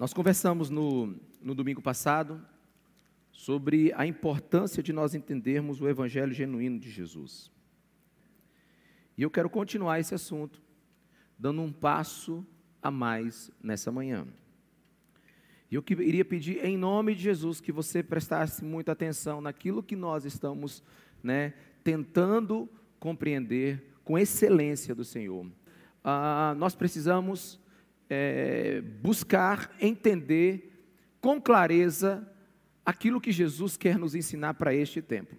Nós conversamos no, no domingo passado sobre a importância de nós entendermos o Evangelho genuíno de Jesus. E eu quero continuar esse assunto, dando um passo a mais nessa manhã. E eu queria pedir, em nome de Jesus, que você prestasse muita atenção naquilo que nós estamos né, tentando compreender com excelência do Senhor. Ah, nós precisamos é, buscar entender com clareza aquilo que Jesus quer nos ensinar para este tempo.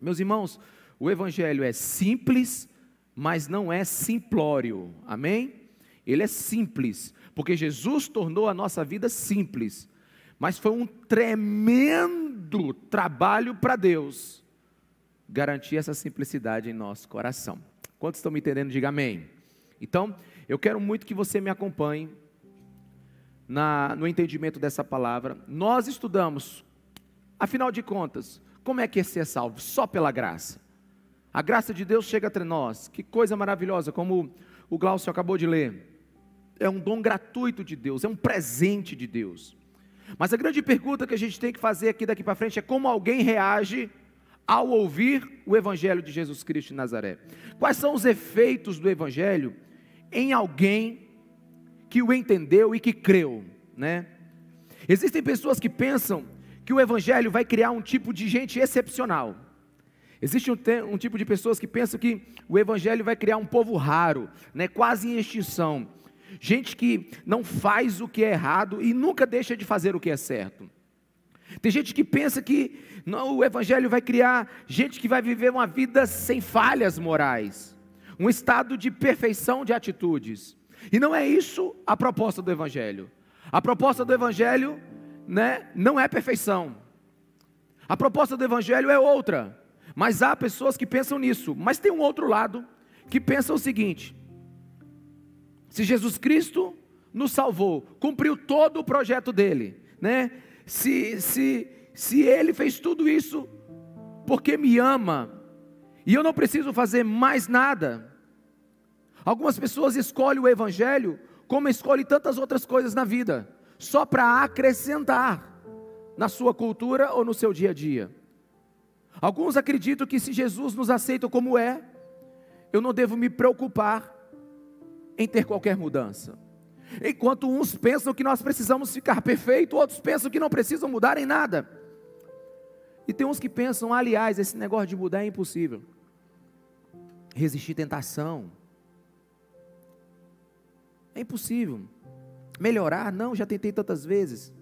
Meus irmãos, o Evangelho é simples, mas não é simplório, amém? Ele é simples, porque Jesus tornou a nossa vida simples, mas foi um tremendo trabalho para Deus garantir essa simplicidade em nosso coração. Quantos estão me entendendo? Diga amém. Então, eu quero muito que você me acompanhe na, no entendimento dessa palavra. Nós estudamos, afinal de contas, como é que é ser salvo? Só pela graça. A graça de Deus chega entre nós. Que coisa maravilhosa, como o Glaucio acabou de ler. É um dom gratuito de Deus, é um presente de Deus. Mas a grande pergunta que a gente tem que fazer aqui daqui para frente é como alguém reage ao ouvir o Evangelho de Jesus Cristo de Nazaré. Quais são os efeitos do Evangelho em alguém que o entendeu e que creu, né? Existem pessoas que pensam que o Evangelho vai criar um tipo de gente excepcional. Existe um, um, tipo de pessoas que pensam que o Evangelho vai criar um povo raro, né, quase em extinção. Gente que não faz o que é errado e nunca deixa de fazer o que é certo. Tem gente que pensa que não, o Evangelho vai criar gente que vai viver uma vida sem falhas morais, um estado de perfeição de atitudes. E não é isso a proposta do Evangelho. A proposta do Evangelho né, não é perfeição. A proposta do Evangelho é outra. Mas há pessoas que pensam nisso. Mas tem um outro lado que pensa o seguinte: se Jesus Cristo nos salvou, cumpriu todo o projeto dele, né? Se, se, se ele fez tudo isso porque me ama, e eu não preciso fazer mais nada, Algumas pessoas escolhem o Evangelho como escolhem tantas outras coisas na vida, só para acrescentar na sua cultura ou no seu dia a dia. Alguns acreditam que se Jesus nos aceita como é, eu não devo me preocupar em ter qualquer mudança. Enquanto uns pensam que nós precisamos ficar perfeito, outros pensam que não precisam mudar em nada. E tem uns que pensam, aliás, esse negócio de mudar é impossível. Resistir tentação, é impossível. Melhorar? Não, já tentei tantas vezes.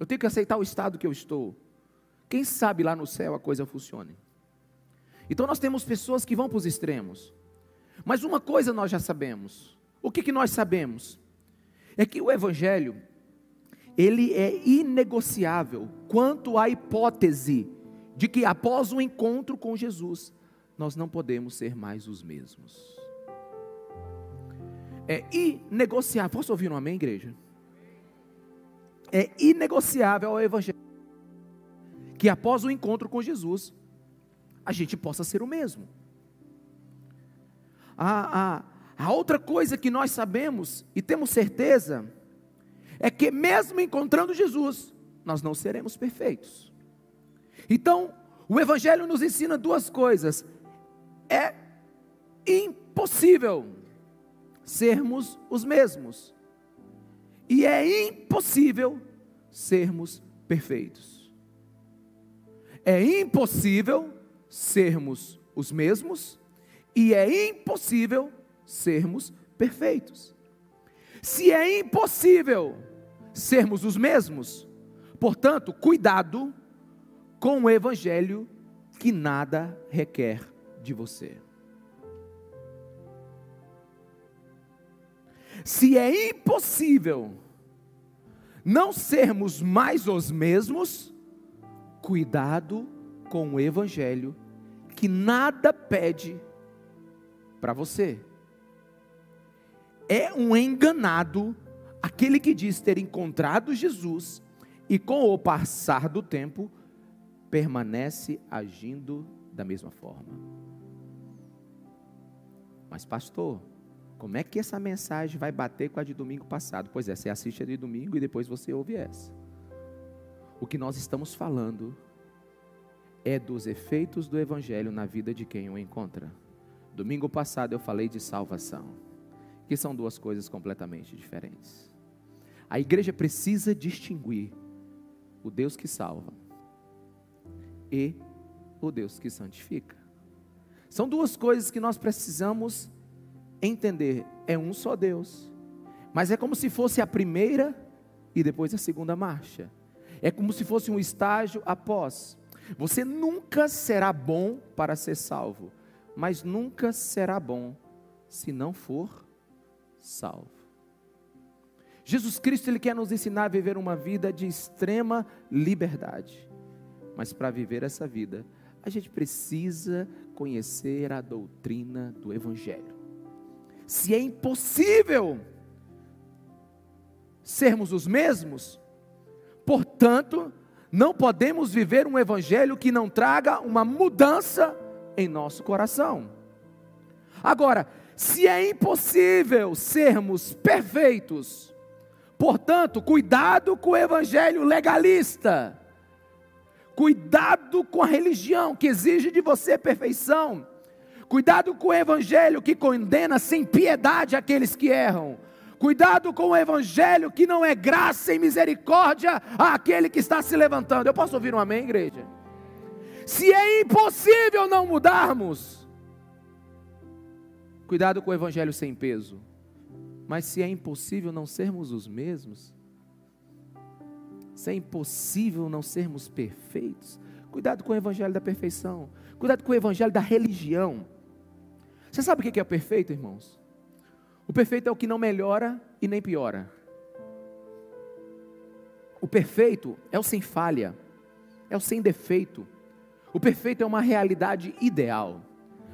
Eu tenho que aceitar o estado que eu estou. Quem sabe lá no céu a coisa funcione. Então nós temos pessoas que vão para os extremos. Mas uma coisa nós já sabemos. O que, que nós sabemos? É que o Evangelho, ele é inegociável quanto à hipótese de que após o encontro com Jesus, nós não podemos ser mais os mesmos é inegociável. Posso ouvir um amém, igreja? É inegociável ao Evangelho que após o encontro com Jesus, a gente possa ser o mesmo. A, a, a outra coisa que nós sabemos e temos certeza é que, mesmo encontrando Jesus, nós não seremos perfeitos. Então, o Evangelho nos ensina duas coisas: é impossível sermos os mesmos. E é impossível sermos perfeitos. É impossível sermos os mesmos e é impossível sermos perfeitos. Se é impossível sermos os mesmos, portanto, cuidado com o evangelho que nada requer de você. Se é impossível não sermos mais os mesmos, cuidado com o Evangelho, que nada pede para você. É um enganado aquele que diz ter encontrado Jesus e com o passar do tempo permanece agindo da mesma forma. Mas, pastor, Como é que essa mensagem vai bater com a de domingo passado? Pois é, você assiste a de domingo e depois você ouve essa. O que nós estamos falando é dos efeitos do Evangelho na vida de quem o encontra. Domingo passado eu falei de salvação, que são duas coisas completamente diferentes. A igreja precisa distinguir o Deus que salva e o Deus que santifica. São duas coisas que nós precisamos entender. É um só Deus, mas é como se fosse a primeira e depois a segunda marcha. É como se fosse um estágio após. Você nunca será bom para ser salvo, mas nunca será bom se não for salvo. Jesus Cristo ele quer nos ensinar a viver uma vida de extrema liberdade. Mas para viver essa vida, a gente precisa conhecer a doutrina do evangelho. Se é impossível sermos os mesmos, portanto, não podemos viver um evangelho que não traga uma mudança em nosso coração. Agora, se é impossível sermos perfeitos, portanto, cuidado com o evangelho legalista. Cuidado com a religião que exige de você perfeição. Cuidado com o evangelho que condena sem piedade aqueles que erram. Cuidado com o evangelho que não é graça e misericórdia àquele que está se levantando. Eu posso ouvir um amém, igreja? Se é impossível não mudarmos, cuidado com o evangelho sem peso. Mas se é impossível não sermos os mesmos, se é impossível não sermos perfeitos, cuidado com o evangelho da perfeição, cuidado com o evangelho da religião. Você sabe o que é o perfeito, irmãos? O perfeito é o que não melhora e nem piora. O perfeito é o sem falha, é o sem defeito. O perfeito é uma realidade ideal.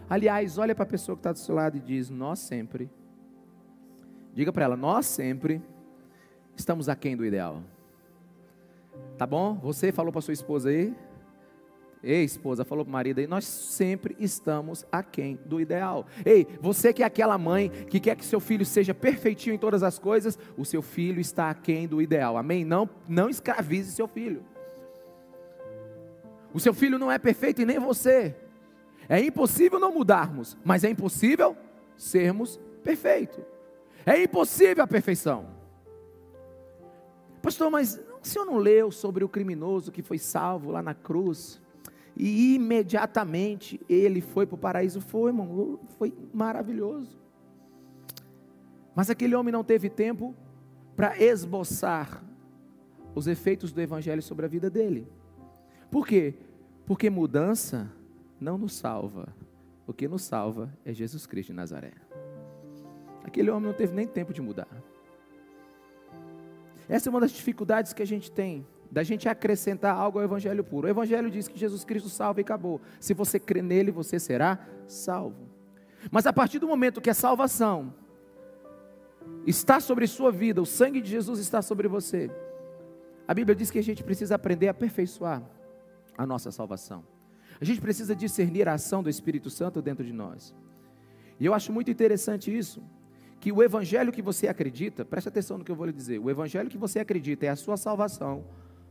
Aliás, olha para a pessoa que está do seu lado e diz: Nós sempre, diga para ela, nós sempre estamos aquém do ideal. Tá bom? Você falou para sua esposa aí, Ei, esposa, falou para o marido aí, nós sempre estamos aquém do ideal. Ei, você que é aquela mãe que quer que seu filho seja perfeitinho em todas as coisas, o seu filho está aquém do ideal. Amém? Não, não escravize seu filho. O seu filho não é perfeito e nem você. É impossível não mudarmos, mas é impossível sermos perfeitos. É impossível a perfeição. Pastor, mas o senhor não leu sobre o criminoso que foi salvo lá na cruz? E imediatamente ele foi para o paraíso. Foi, irmão, foi maravilhoso. Mas aquele homem não teve tempo para esboçar os efeitos do Evangelho sobre a vida dele. Por quê? Porque mudança não nos salva. O que nos salva é Jesus Cristo de Nazaré. Aquele homem não teve nem tempo de mudar. Essa é uma das dificuldades que a gente tem da gente acrescentar algo ao evangelho puro. O evangelho diz que Jesus Cristo salva e acabou. Se você crê nele, você será salvo. Mas a partir do momento que a salvação está sobre sua vida, o sangue de Jesus está sobre você, a Bíblia diz que a gente precisa aprender a aperfeiçoar a nossa salvação. A gente precisa discernir a ação do Espírito Santo dentro de nós. E eu acho muito interessante isso, que o evangelho que você acredita, preste atenção no que eu vou lhe dizer, o evangelho que você acredita é a sua salvação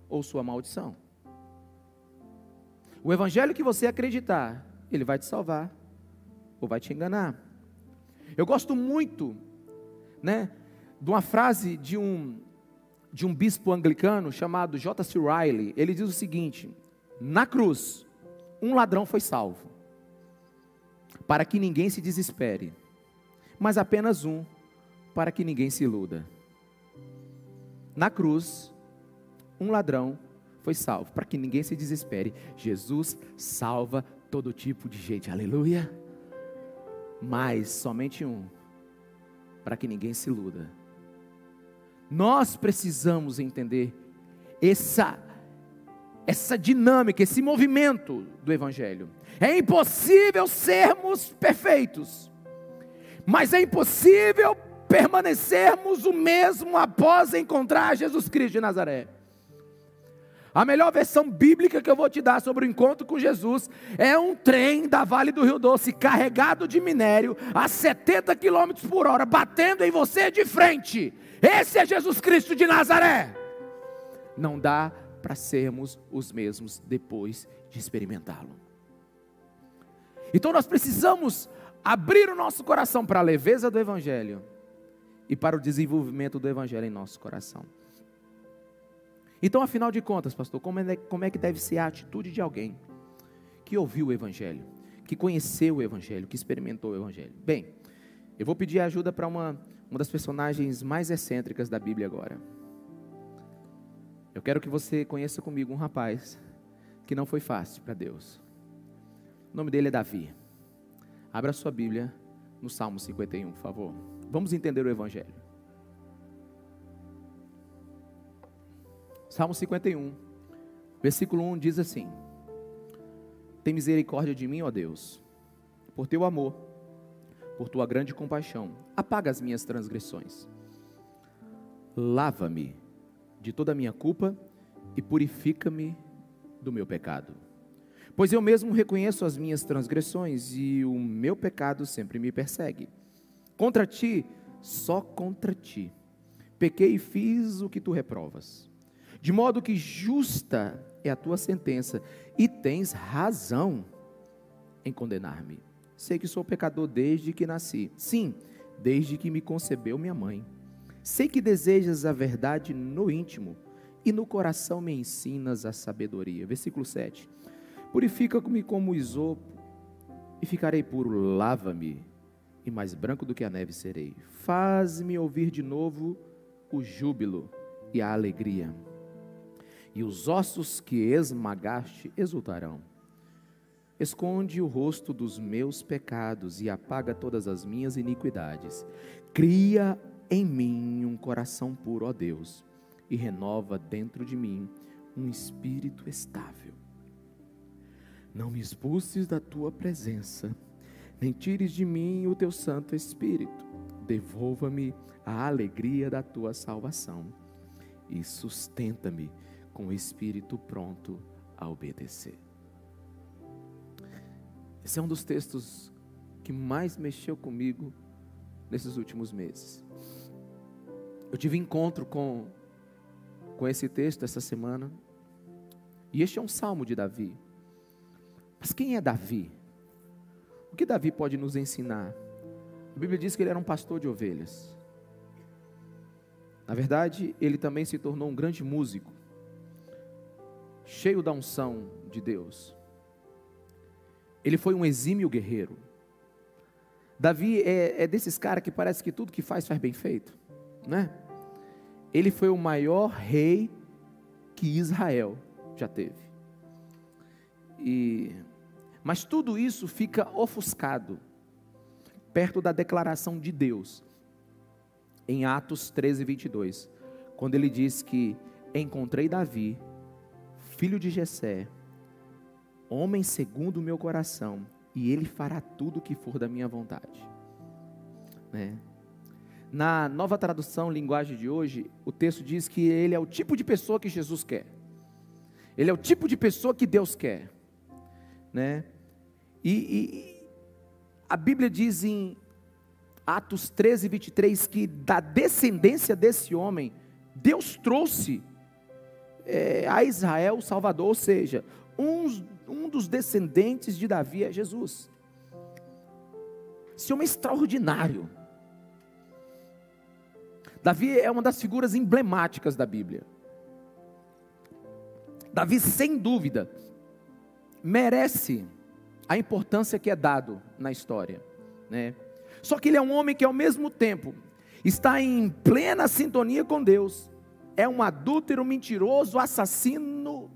ou sua maldição. O evangelho que você acreditar, ele vai te salvar ou vai te enganar. Eu gosto muito, né, de uma frase de um de um bispo anglicano chamado J.C. Riley. Ele diz o seguinte: Na cruz, um ladrão foi salvo, para que ninguém se desespere, mas apenas um, para que ninguém se iluda. Na cruz, um ladrão foi salvo, para que ninguém se desespere. Jesus salva todo tipo de gente, aleluia. Mas somente um, para que ninguém se iluda. Nós precisamos entender essa essa dinâmica, esse movimento do evangelho. É impossível sermos perfeitos. Mas é impossível permanecermos o mesmo após encontrar Jesus Cristo de Nazaré. A melhor versão bíblica que eu vou te dar sobre o encontro com Jesus é um trem da Vale do Rio Doce carregado de minério a 70 km por hora, batendo em você de frente. Esse é Jesus Cristo de Nazaré. Não dá para sermos os mesmos depois de experimentá-lo. Então nós precisamos abrir o nosso coração para a leveza do Evangelho e para o desenvolvimento do Evangelho em nosso coração. Então, afinal de contas, pastor, como é, como é que deve ser a atitude de alguém que ouviu o Evangelho, que conheceu o Evangelho, que experimentou o Evangelho? Bem, eu vou pedir ajuda para uma, uma das personagens mais excêntricas da Bíblia agora. Eu quero que você conheça comigo um rapaz que não foi fácil para Deus. O nome dele é Davi. Abra sua Bíblia no Salmo 51, por favor. Vamos entender o Evangelho. Salmo 51, versículo 1 diz assim: Tem misericórdia de mim, ó Deus, por teu amor, por tua grande compaixão, apaga as minhas transgressões. Lava-me de toda a minha culpa e purifica-me do meu pecado. Pois eu mesmo reconheço as minhas transgressões e o meu pecado sempre me persegue. Contra ti, só contra ti, pequei e fiz o que tu reprovas de modo que justa é a tua sentença, e tens razão em condenar-me. Sei que sou pecador desde que nasci, sim, desde que me concebeu minha mãe. Sei que desejas a verdade no íntimo, e no coração me ensinas a sabedoria. Versículo 7. Purifica-me como isopo, e ficarei puro, lava-me, e mais branco do que a neve serei. Faz-me ouvir de novo o júbilo e a alegria e os ossos que esmagaste exultarão. Esconde o rosto dos meus pecados e apaga todas as minhas iniquidades. Cria em mim um coração puro, ó Deus, e renova dentro de mim um espírito estável. Não me expulses da tua presença, nem tires de mim o teu Santo Espírito. Devolva-me a alegria da tua salvação e sustenta-me com o espírito pronto a obedecer. Esse é um dos textos que mais mexeu comigo nesses últimos meses. Eu tive encontro com, com esse texto essa semana, e este é um salmo de Davi. Mas quem é Davi? O que Davi pode nos ensinar? A Bíblia diz que ele era um pastor de ovelhas. Na verdade, ele também se tornou um grande músico cheio da unção de Deus. Ele foi um exímio guerreiro. Davi é, é desses caras que parece que tudo que faz faz bem feito, né? Ele foi o maior rei que Israel já teve. E, mas tudo isso fica ofuscado perto da declaração de Deus em Atos 13, 22, quando ele diz que encontrei Davi filho de Jessé, homem segundo o meu coração, e ele fará tudo o que for da minha vontade. Né? Na nova tradução, linguagem de hoje, o texto diz que ele é o tipo de pessoa que Jesus quer. Ele é o tipo de pessoa que Deus quer. Né? E, e a Bíblia diz em Atos 13, 23 que da descendência desse homem, Deus trouxe é, a Israel o Salvador, ou seja, um, um dos descendentes de Davi é Jesus. Esse homem é extraordinário. Davi é uma das figuras emblemáticas da Bíblia. Davi, sem dúvida, merece a importância que é dado na história, né? Só que ele é um homem que ao mesmo tempo está em plena sintonia com Deus é um adúltero, mentiroso, assassino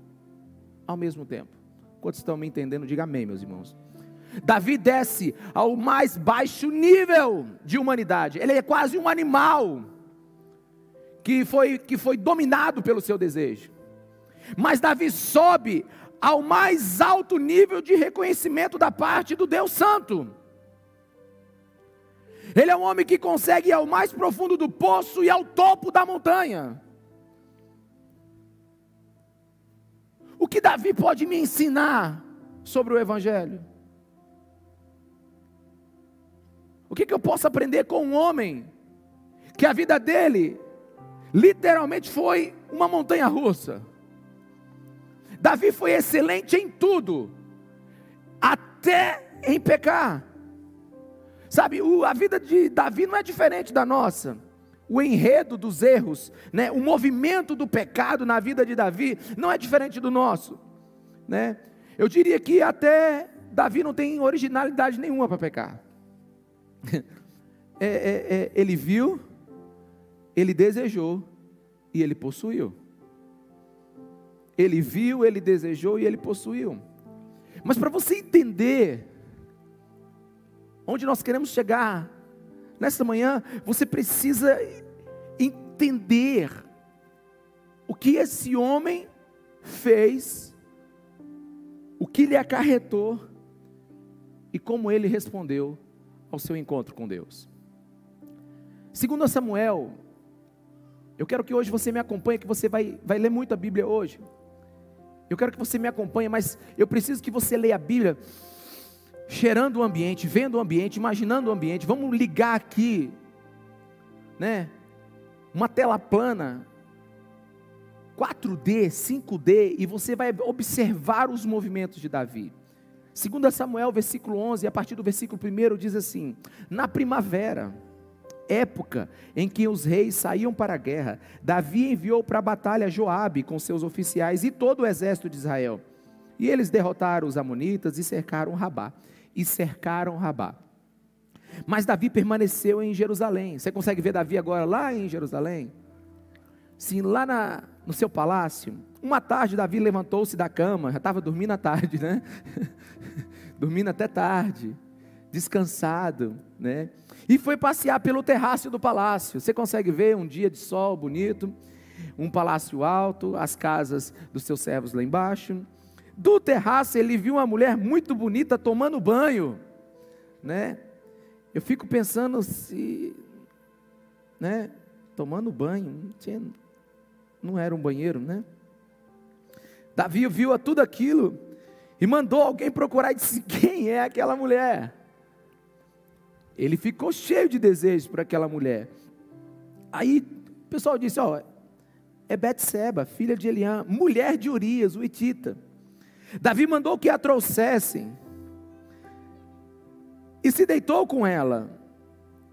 ao mesmo tempo. Quantos estão me entendendo? Diga amém, meus irmãos. Davi desce ao mais baixo nível de humanidade. Ele é quase um animal que foi, que foi dominado pelo seu desejo. Mas Davi sobe ao mais alto nível de reconhecimento da parte do Deus Santo. Ele é um homem que consegue ir ao mais profundo do poço e ao topo da montanha. O que Davi pode me ensinar sobre o Evangelho? O que, que eu posso aprender com um homem que a vida dele literalmente foi uma montanha russa? Davi foi excelente em tudo, até em pecar. Sabe, a vida de Davi não é diferente da nossa. O enredo dos erros, né, o movimento do pecado na vida de Davi não é diferente do nosso. Né? Eu diria que até Davi não tem originalidade nenhuma para pecar. É, é, é, ele viu, ele desejou e ele possuiu. Ele viu, ele desejou e ele possuiu. Mas para você entender onde nós queremos chegar nessa manhã, você precisa entender o que esse homem fez, o que lhe acarretou e como ele respondeu ao seu encontro com Deus. Segundo Samuel, eu quero que hoje você me acompanhe, que você vai, vai ler muito a Bíblia hoje. Eu quero que você me acompanhe, mas eu preciso que você leia a Bíblia cheirando o ambiente, vendo o ambiente, imaginando o ambiente. Vamos ligar aqui, né? Uma tela plana, 4D, 5D, e você vai observar os movimentos de Davi. Segundo Samuel, versículo 11, a partir do versículo 1 diz assim: Na primavera, época em que os reis saíam para a guerra, Davi enviou para a batalha Joabe com seus oficiais e todo o exército de Israel. E eles derrotaram os amonitas e cercaram Rabá. E cercaram Rabá. Mas Davi permaneceu em Jerusalém. Você consegue ver Davi agora lá em Jerusalém? Sim, lá na, no seu palácio. Uma tarde, Davi levantou-se da cama, já estava dormindo à tarde, né? dormindo até tarde, descansado, né? E foi passear pelo terraço do palácio. Você consegue ver um dia de sol bonito, um palácio alto, as casas dos seus servos lá embaixo. Do terraço ele viu uma mulher muito bonita tomando banho, né? Eu fico pensando se, né, tomando banho, não, tinha, não era um banheiro, né? Davi viu tudo aquilo e mandou alguém procurar e disse: Quem é aquela mulher? Ele ficou cheio de desejos por aquela mulher. Aí o pessoal disse: Ó, é Betseba, filha de Eliã, mulher de Urias, o Itita. Davi mandou que a trouxessem e se deitou com ela,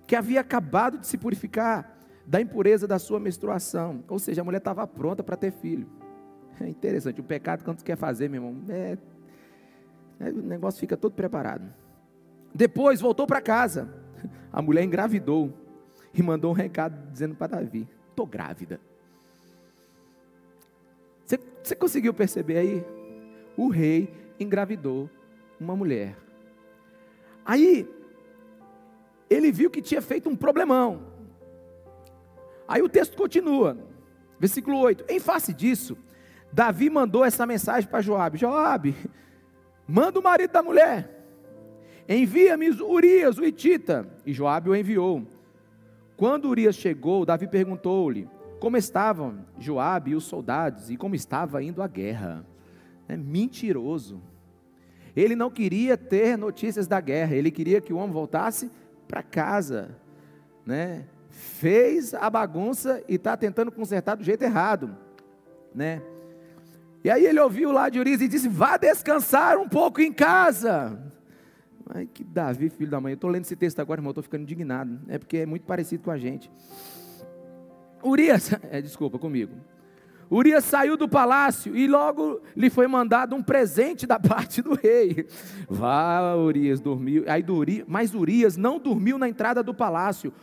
que havia acabado de se purificar da impureza da sua menstruação. Ou seja, a mulher estava pronta para ter filho. É interessante, o pecado quando quer fazer, meu irmão, é, é, o negócio fica todo preparado. Depois voltou para casa. A mulher engravidou e mandou um recado dizendo para Davi: Estou grávida. Você, você conseguiu perceber aí? O rei engravidou uma mulher. Aí, ele viu que tinha feito um problemão. Aí o texto continua, versículo 8: Em face disso, Davi mandou essa mensagem para Joabe: Joabe, manda o marido da mulher, envia-me Urias, o Itita. E Joabe o enviou. Quando Urias chegou, Davi perguntou-lhe como estavam Joabe e os soldados e como estava indo a guerra. É mentiroso. Ele não queria ter notícias da guerra, ele queria que o homem voltasse para casa, né? Fez a bagunça e está tentando consertar do jeito errado, né? E aí ele ouviu lá de Urias e disse: Vá descansar um pouco em casa. Ai, que Davi, filho da mãe. Eu estou lendo esse texto agora, irmão, estou ficando indignado. É porque é muito parecido com a gente. Urias, é, desculpa, comigo. Urias saiu do palácio e logo lhe foi mandado um presente da parte do rei. Vá, Urias, dormiu. Aí, Urias, mas Urias não dormiu na entrada do palácio.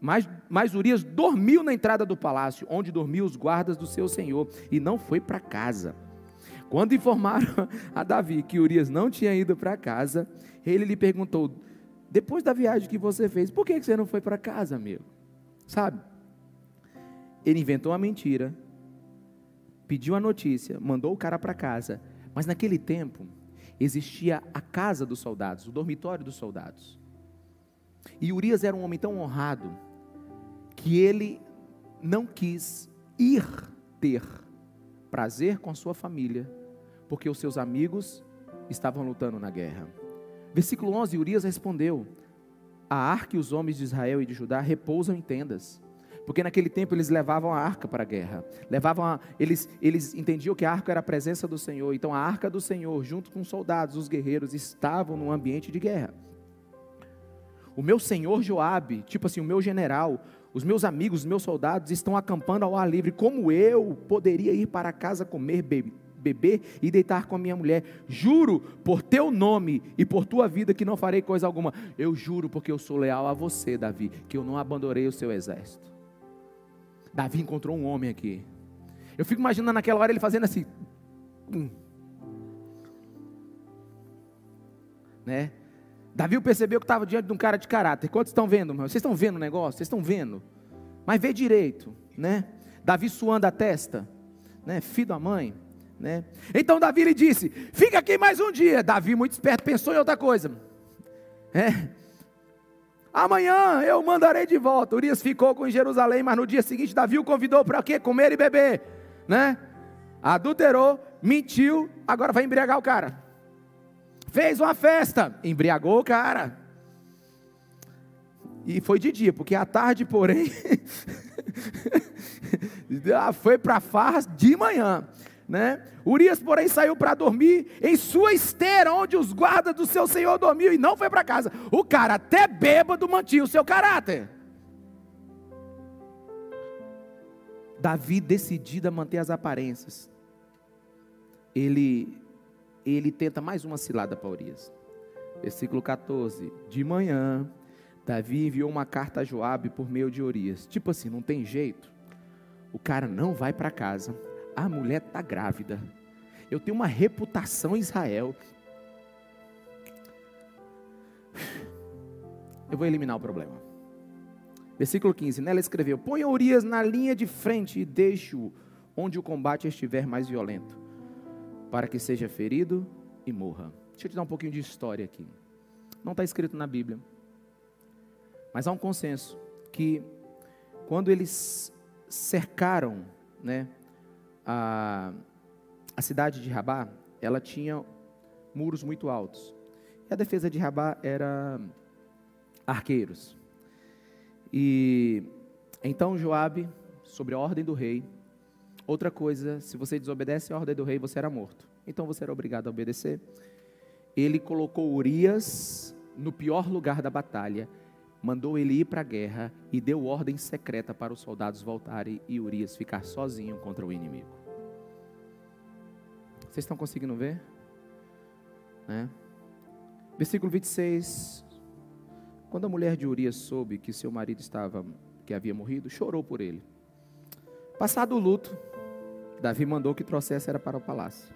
Mas, mas Urias dormiu na entrada do palácio, onde dormiam os guardas do seu senhor, e não foi para casa. Quando informaram a Davi que Urias não tinha ido para casa, ele lhe perguntou: Depois da viagem que você fez, por que você não foi para casa, amigo? Sabe? Ele inventou uma mentira pediu a notícia, mandou o cara para casa. Mas naquele tempo, existia a casa dos soldados, o dormitório dos soldados. E Urias era um homem tão honrado que ele não quis ir ter prazer com sua família porque os seus amigos estavam lutando na guerra. Versículo 11: Urias respondeu: A arca e os homens de Israel e de Judá repousam em tendas. Porque naquele tempo eles levavam a arca para a guerra. Levavam a, eles, eles entendiam que a arca era a presença do Senhor. Então a arca do Senhor, junto com os soldados, os guerreiros, estavam num ambiente de guerra. O meu senhor Joabe, tipo assim, o meu general, os meus amigos, os meus soldados estão acampando ao ar livre. Como eu poderia ir para casa comer, beber e deitar com a minha mulher? Juro por teu nome e por tua vida que não farei coisa alguma. Eu juro porque eu sou leal a você, Davi, que eu não abandonei o seu exército. Davi encontrou um homem aqui. Eu fico imaginando naquela hora ele fazendo assim. Hum. Né? Davi percebeu que estava diante de um cara de caráter. Quantos estão vendo? Vocês estão vendo o negócio? Vocês estão vendo? Mas vê direito, né? Davi suando a testa, né? Filho da mãe, né? Então Davi lhe disse: Fica aqui mais um dia. Davi, muito esperto, pensou em outra coisa. É. Amanhã eu mandarei de volta. Urias ficou com Jerusalém, mas no dia seguinte Davi o convidou para quê? Comer e beber, né? Adulterou, mentiu, agora vai embriagar o cara. Fez uma festa, embriagou o cara. E foi de dia, porque à tarde, porém, foi para farras de manhã. Né? Urias, porém, saiu para dormir em sua esteira, onde os guardas do seu senhor dormiam, e não foi para casa. O cara, até bêbado, mantinha o seu caráter. Davi, decidido a manter as aparências, ele ele tenta mais uma cilada para Urias. Versículo 14: De manhã, Davi enviou uma carta a Joabe por meio de Urias. Tipo assim, não tem jeito. O cara não vai para casa. A mulher está grávida. Eu tenho uma reputação em Israel. Eu vou eliminar o problema. Versículo 15: Nela escreveu: Ponha Urias na linha de frente e deixe-o onde o combate estiver mais violento para que seja ferido e morra. Deixa eu te dar um pouquinho de história aqui. Não está escrito na Bíblia. Mas há um consenso que quando eles cercaram né, a, a cidade de Rabá, ela tinha muros muito altos. E a defesa de Rabá era arqueiros. E então Joabe, sobre a ordem do rei, Outra coisa, se você desobedece a ordem do rei, você era morto. Então você era obrigado a obedecer. Ele colocou Urias no pior lugar da batalha, mandou ele ir para a guerra e deu ordem secreta para os soldados voltarem e Urias ficar sozinho contra o inimigo. Vocês estão conseguindo ver? Né? Versículo 26. Quando a mulher de Urias soube que seu marido estava, que havia morrido, chorou por ele. Passado o luto, Davi mandou que trouxesse era para o palácio.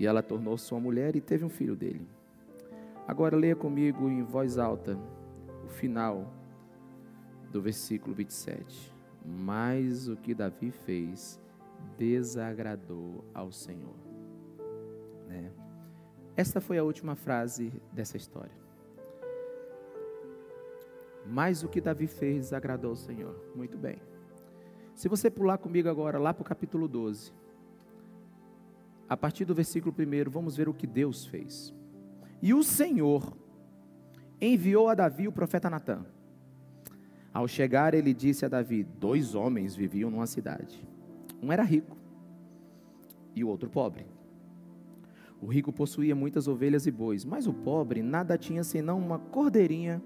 E ela tornou sua mulher e teve um filho dele. Agora leia comigo em voz alta o final do versículo 27. Mas o que Davi fez desagradou ao Senhor. Né? Esta foi a última frase dessa história. Mas o que Davi fez desagradou ao Senhor. Muito bem. Se você pular comigo agora lá para o capítulo 12, a partir do versículo 1, vamos ver o que Deus fez. E o Senhor enviou a Davi o profeta Natã. Ao chegar, ele disse a Davi: Dois homens viviam numa cidade. Um era rico e o outro pobre. O rico possuía muitas ovelhas e bois, mas o pobre nada tinha senão uma cordeirinha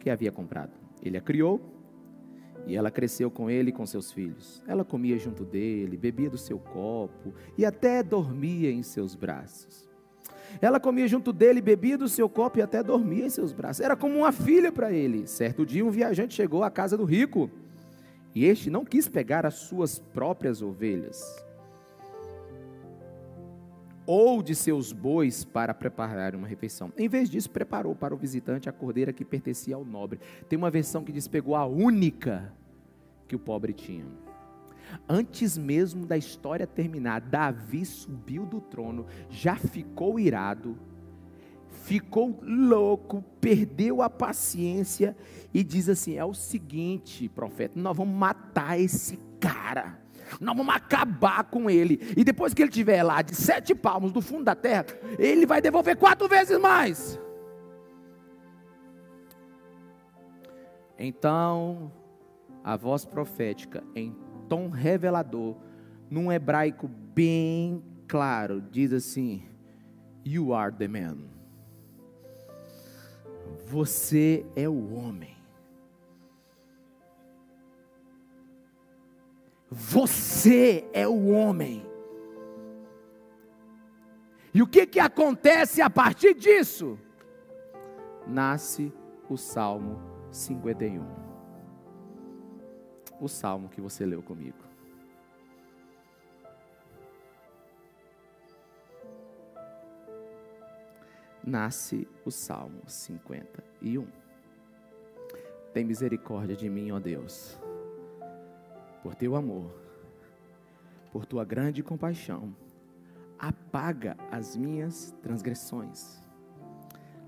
que havia comprado. Ele a criou e ela cresceu com ele e com seus filhos. Ela comia junto dele, bebia do seu copo e até dormia em seus braços. Ela comia junto dele, bebia do seu copo e até dormia em seus braços. Era como uma filha para ele. Certo dia, um viajante chegou à casa do rico e este não quis pegar as suas próprias ovelhas ou de seus bois para preparar uma refeição. Em vez disso, preparou para o visitante a cordeira que pertencia ao nobre. Tem uma versão que diz pegou a única que o pobre tinha. Antes mesmo da história terminar, Davi subiu do trono, já ficou irado, ficou louco, perdeu a paciência e diz assim: é o seguinte, profeta, nós vamos matar esse cara Nós vamos acabar com ele. E depois que ele estiver lá de sete palmos do fundo da terra, ele vai devolver quatro vezes mais. Então, a voz profética, em tom revelador, num hebraico bem claro, diz assim: You are the man. Você é o homem. Você é o homem. E o que, que acontece a partir disso? Nasce o Salmo 51. O salmo que você leu comigo. Nasce o Salmo 51. Tem misericórdia de mim, ó Deus por teu amor, por tua grande compaixão, apaga as minhas transgressões,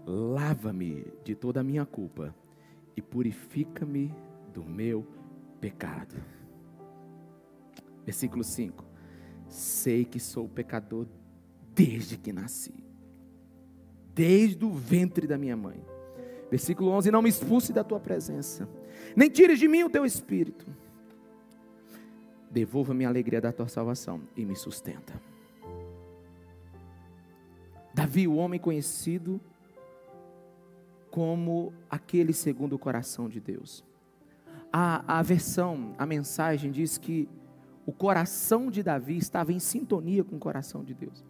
lava-me de toda a minha culpa e purifica-me do meu pecado. Versículo 5: Sei que sou pecador desde que nasci, desde o ventre da minha mãe. Versículo 11: Não me expulse da tua presença, nem tires de mim o teu espírito devolva-me a alegria da tua salvação e me sustenta. Davi, o homem conhecido como aquele segundo o coração de Deus. A, a versão, a mensagem diz que o coração de Davi estava em sintonia com o coração de Deus.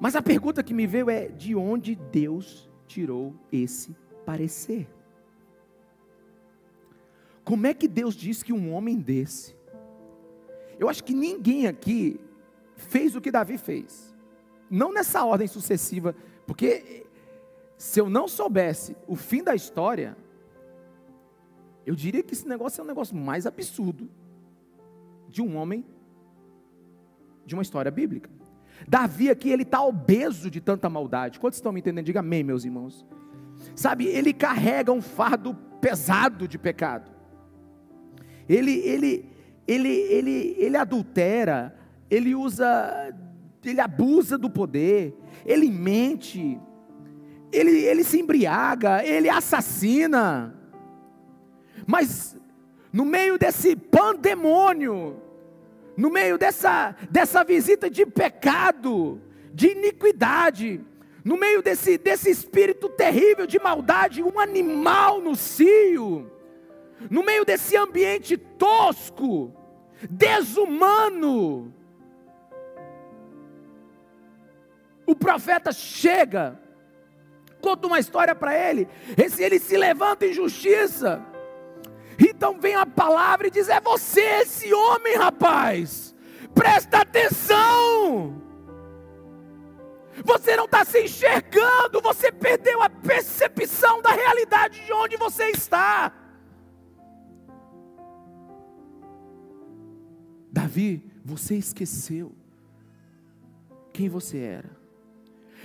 Mas a pergunta que me veio é: de onde Deus tirou esse parecer? Como é que Deus diz que um homem desse eu acho que ninguém aqui fez o que Davi fez. Não nessa ordem sucessiva, porque se eu não soubesse o fim da história, eu diria que esse negócio é um negócio mais absurdo de um homem de uma história bíblica. Davi aqui, ele está obeso de tanta maldade. Quantos estão me entendendo? Diga amém, meus irmãos. Sabe, ele carrega um fardo pesado de pecado. Ele, ele, ele, ele, ele adultera, ele usa, ele abusa do poder, ele mente, ele, ele se embriaga, ele assassina. Mas no meio desse pandemônio, no meio dessa, dessa visita de pecado, de iniquidade, no meio desse, desse espírito terrível de maldade, um animal no cio, no meio desse ambiente tosco, desumano, o profeta chega, conta uma história para ele, ele se levanta em justiça, então vem a palavra e diz: É você esse homem, rapaz, presta atenção. Você não está se enxergando, você perdeu a percepção da realidade de onde você está. Davi, você esqueceu quem você era.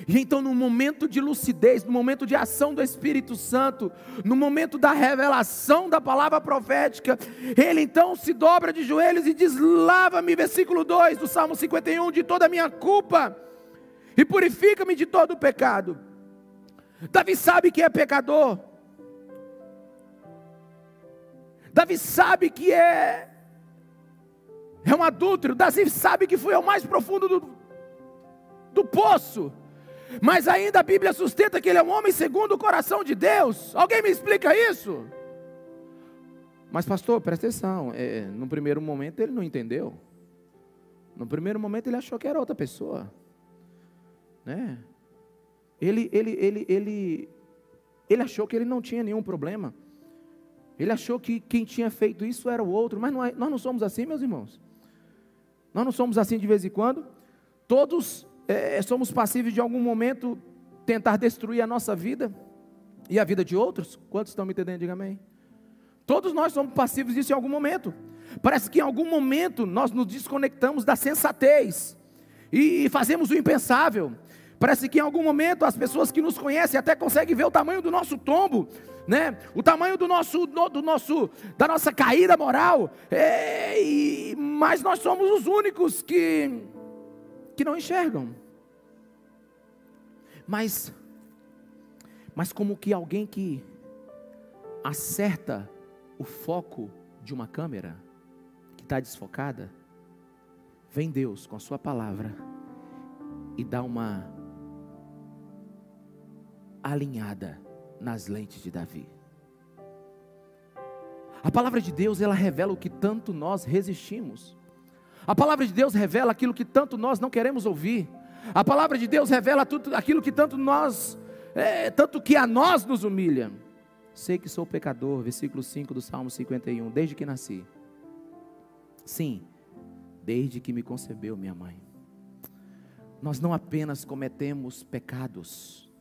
E então, no momento de lucidez, no momento de ação do Espírito Santo, no momento da revelação da palavra profética, ele então se dobra de joelhos e diz: Lava-me, versículo 2 do Salmo 51, de toda a minha culpa, e purifica-me de todo o pecado. Davi sabe que é pecador, Davi sabe que é é um adúltero. Davi sabe que foi ao mais profundo do, do poço. Mas ainda a Bíblia sustenta que ele é um homem segundo o coração de Deus. Alguém me explica isso? Mas, pastor, presta atenção. É, no primeiro momento ele não entendeu. No primeiro momento ele achou que era outra pessoa. Né? Ele, ele, ele, ele, ele achou que ele não tinha nenhum problema. Ele achou que quem tinha feito isso era o outro. Mas não é, nós não somos assim, meus irmãos. Nós não somos assim de vez em quando. Todos é, somos passíveis de algum momento tentar destruir a nossa vida e a vida de outros. Quantos estão me entendendo? Diga amém. Todos nós somos passíveis disso em algum momento. Parece que em algum momento nós nos desconectamos da sensatez e fazemos o impensável. Parece que em algum momento as pessoas que nos conhecem até conseguem ver o tamanho do nosso tombo, né? O tamanho do nosso, do nosso, da nossa caída moral. É, e, mas nós somos os únicos que, que não enxergam. Mas, mas como que alguém que acerta o foco de uma câmera que está desfocada, vem Deus com a sua palavra e dá uma alinhada nas lentes de Davi. A palavra de Deus, ela revela o que tanto nós resistimos. A palavra de Deus revela aquilo que tanto nós não queremos ouvir. A palavra de Deus revela tudo aquilo que tanto nós, é, tanto que a nós nos humilha. Sei que sou pecador, versículo 5 do Salmo 51, desde que nasci. Sim, desde que me concebeu minha mãe. Nós não apenas cometemos pecados,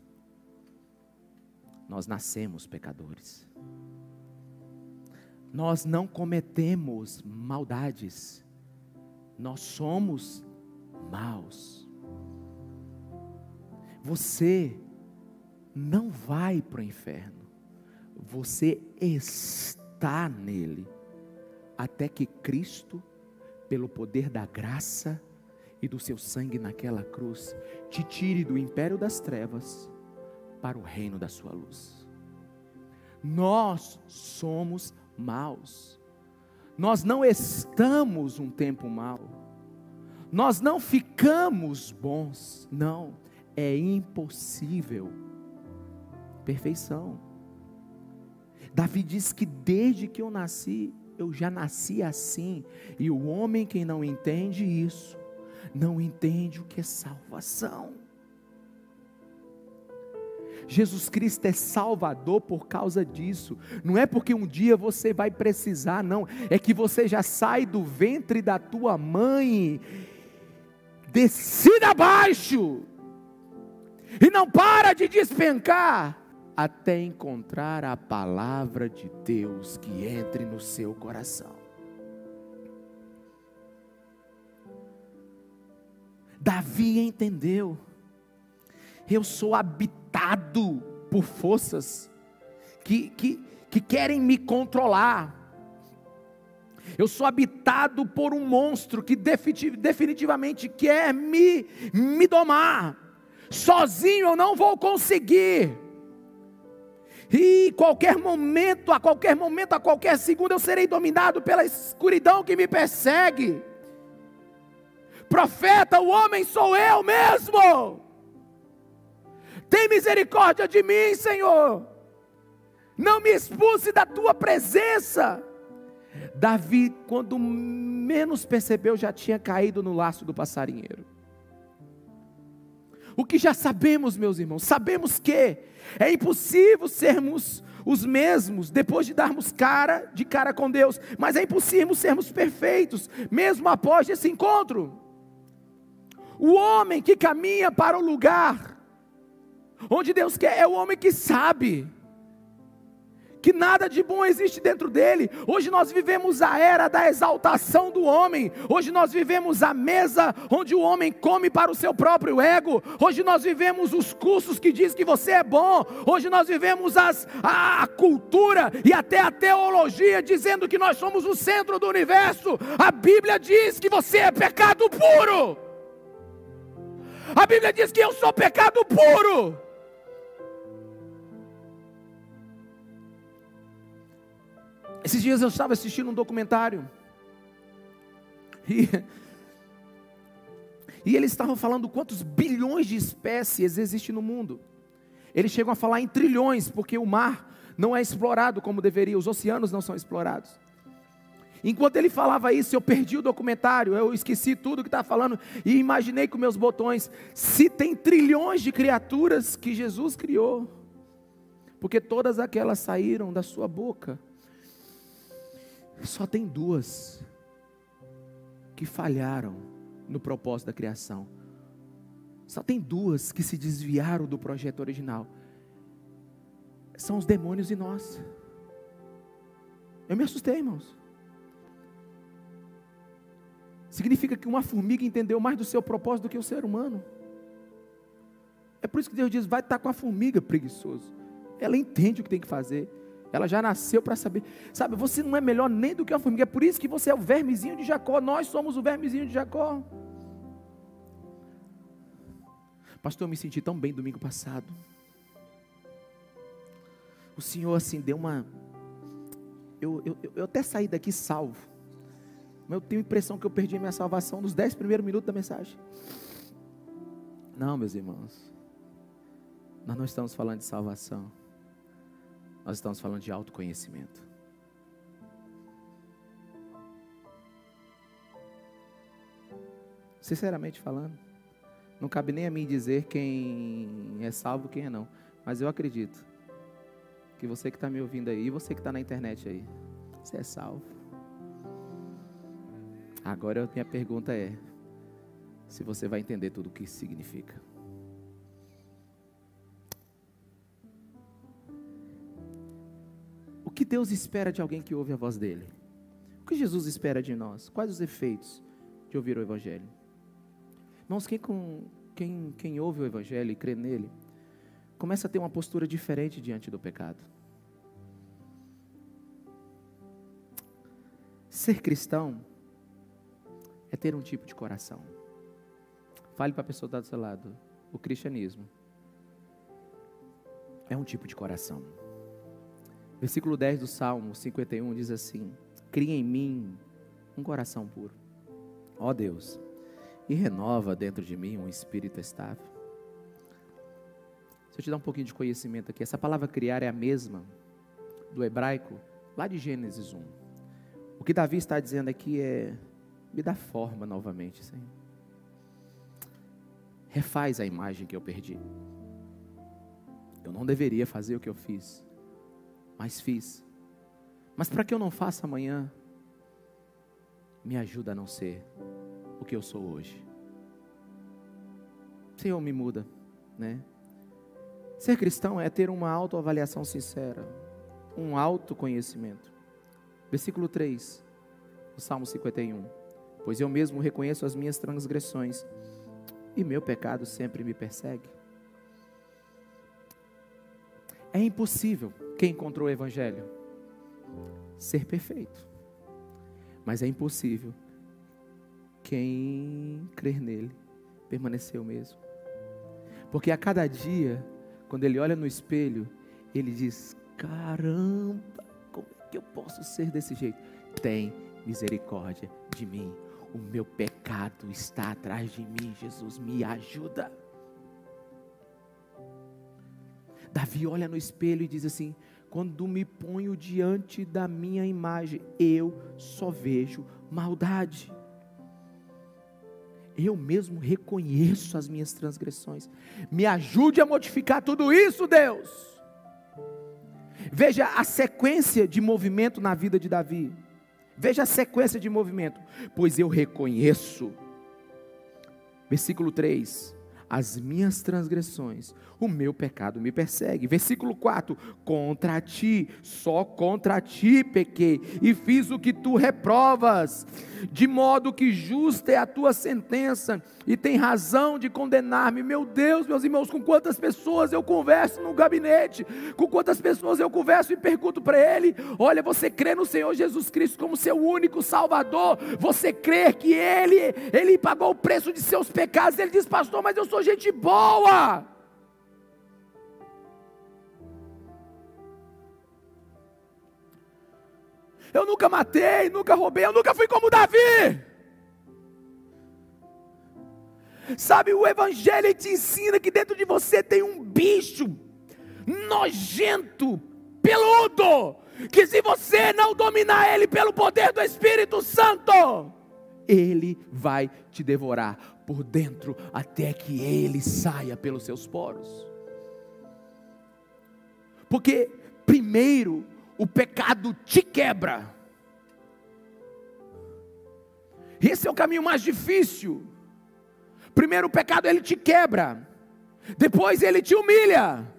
nós nascemos pecadores. Nós não cometemos maldades, nós somos maus. Você não vai para o inferno, você está nele, até que Cristo, pelo poder da graça e do seu sangue naquela cruz, te tire do império das trevas para o reino da sua luz. Nós somos maus. Nós não estamos um tempo mau. Nós não ficamos bons. Não, é impossível. Perfeição. Davi diz que desde que eu nasci, eu já nasci assim. E o homem que não entende isso, não entende o que é salvação. Jesus Cristo é Salvador por causa disso. Não é porque um dia você vai precisar, não. É que você já sai do ventre da tua mãe, descida abaixo, e não para de despencar, até encontrar a palavra de Deus que entre no seu coração. Davi entendeu. Eu sou habitado por forças que, que, que querem me controlar. Eu sou habitado por um monstro que definitivamente quer me, me domar. Sozinho eu não vou conseguir. E qualquer momento, a qualquer momento, a qualquer segundo, eu serei dominado pela escuridão que me persegue. Profeta, o homem sou eu mesmo. Tem misericórdia de mim, Senhor. Não me expulse da tua presença. Davi, quando menos percebeu, já tinha caído no laço do passarinheiro. O que já sabemos, meus irmãos, sabemos que é impossível sermos os mesmos depois de darmos cara de cara com Deus, mas é impossível sermos perfeitos mesmo após esse encontro. O homem que caminha para o lugar onde Deus quer é o homem que sabe que nada de bom existe dentro dele. Hoje nós vivemos a era da exaltação do homem. Hoje nós vivemos a mesa onde o homem come para o seu próprio ego. Hoje nós vivemos os cursos que diz que você é bom. Hoje nós vivemos as, a, a cultura e até a teologia dizendo que nós somos o centro do universo. A Bíblia diz que você é pecado puro. A Bíblia diz que eu sou pecado puro. Esses dias eu estava assistindo um documentário. E, e eles estavam falando quantos bilhões de espécies existem no mundo. Eles chegam a falar em trilhões, porque o mar não é explorado como deveria, os oceanos não são explorados. Enquanto ele falava isso, eu perdi o documentário, eu esqueci tudo que estava falando e imaginei com meus botões: se tem trilhões de criaturas que Jesus criou, porque todas aquelas saíram da sua boca, só tem duas que falharam no propósito da criação. Só tem duas que se desviaram do projeto original. São os demônios e nós. Eu me assustei, irmãos. Significa que uma formiga entendeu mais do seu propósito do que o ser humano. É por isso que Deus diz: vai estar com a formiga preguiçoso. Ela entende o que tem que fazer. Ela já nasceu para saber. Sabe, você não é melhor nem do que a formiga. É por isso que você é o vermezinho de Jacó. Nós somos o vermezinho de Jacó. Pastor, eu me senti tão bem domingo passado. O Senhor, assim, deu uma. Eu, eu, eu até saí daqui salvo. Mas eu tenho a impressão que eu perdi a minha salvação nos dez primeiros minutos da mensagem. Não, meus irmãos. Nós não estamos falando de salvação. Nós estamos falando de autoconhecimento. Sinceramente falando, não cabe nem a mim dizer quem é salvo, quem é não. Mas eu acredito que você que está me ouvindo aí, e você que está na internet aí, você é salvo. Agora minha pergunta é: se você vai entender tudo o que isso significa. Deus espera de alguém que ouve a voz dele? O que Jesus espera de nós? Quais os efeitos de ouvir o Evangelho? Irmãos, quem, com, quem, quem ouve o Evangelho e crê nele, começa a ter uma postura diferente diante do pecado. Ser cristão é ter um tipo de coração. Fale para a pessoa que está do seu lado. O cristianismo é um tipo de coração. Versículo 10 do Salmo 51 diz assim: Cria em mim um coração puro, ó Deus, e renova dentro de mim um espírito estável. Deixa eu te dar um pouquinho de conhecimento aqui. Essa palavra criar é a mesma do hebraico, lá de Gênesis 1. O que Davi está dizendo aqui é: me dá forma novamente, Senhor. Refaz a imagem que eu perdi. Eu não deveria fazer o que eu fiz, mas fiz. Mas para que eu não faça amanhã, me ajuda a não ser o que eu sou hoje. Senhor, me muda, né? Ser cristão é ter uma autoavaliação sincera, um autoconhecimento. Versículo 3, do Salmo 51. Pois eu mesmo reconheço as minhas transgressões, e meu pecado sempre me persegue. É impossível quem encontrou o Evangelho ser perfeito, mas é impossível quem crer nele permanecer o mesmo. Porque a cada dia quando ele olha no espelho, ele diz: Caramba, como é que eu posso ser desse jeito? Tem misericórdia de mim. O meu pecado está atrás de mim. Jesus, me ajuda. Davi olha no espelho e diz assim: Quando me ponho diante da minha imagem, eu só vejo maldade eu mesmo reconheço as minhas transgressões. Me ajude a modificar tudo isso, Deus. Veja a sequência de movimento na vida de Davi. Veja a sequência de movimento. Pois eu reconheço. Versículo 3 as minhas transgressões, o meu pecado me persegue. Versículo 4: Contra ti, só contra ti pequei, e fiz o que tu reprovas, de modo que justa é a tua sentença, e tem razão de condenar-me. Meu Deus, meus irmãos, com quantas pessoas eu converso no gabinete, com quantas pessoas eu converso e pergunto para ele: Olha, você crê no Senhor Jesus Cristo como seu único Salvador? Você crê que Ele, Ele pagou o preço de seus pecados? Ele diz, pastor, mas eu sou sou gente boa. Eu nunca matei, nunca roubei, eu nunca fui como Davi. Sabe, o Evangelho te ensina que dentro de você tem um bicho nojento, peludo, que se você não dominar ele pelo poder do Espírito Santo, ele vai te devorar por dentro até que ele saia pelos seus poros. Porque, primeiro, o pecado te quebra. Esse é o caminho mais difícil. Primeiro, o pecado ele te quebra. Depois, ele te humilha.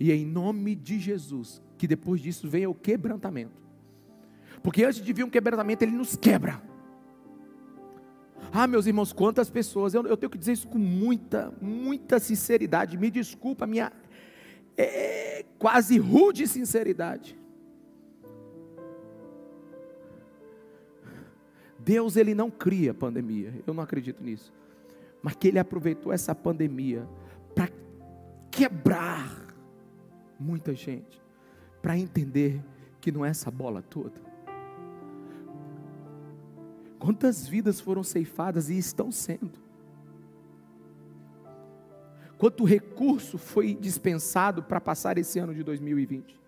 E é em nome de Jesus, que depois disso vem o quebrantamento. Porque antes de vir um quebrantamento, ele nos quebra. Ah, meus irmãos, quantas pessoas, eu, eu tenho que dizer isso com muita, muita sinceridade, me desculpa, minha, é, quase rude sinceridade. Deus ele não cria pandemia, eu não acredito nisso. Mas que ele aproveitou essa pandemia para quebrar muita gente, para entender que não é essa bola toda. Quantas vidas foram ceifadas e estão sendo? Quanto recurso foi dispensado para passar esse ano de 2020?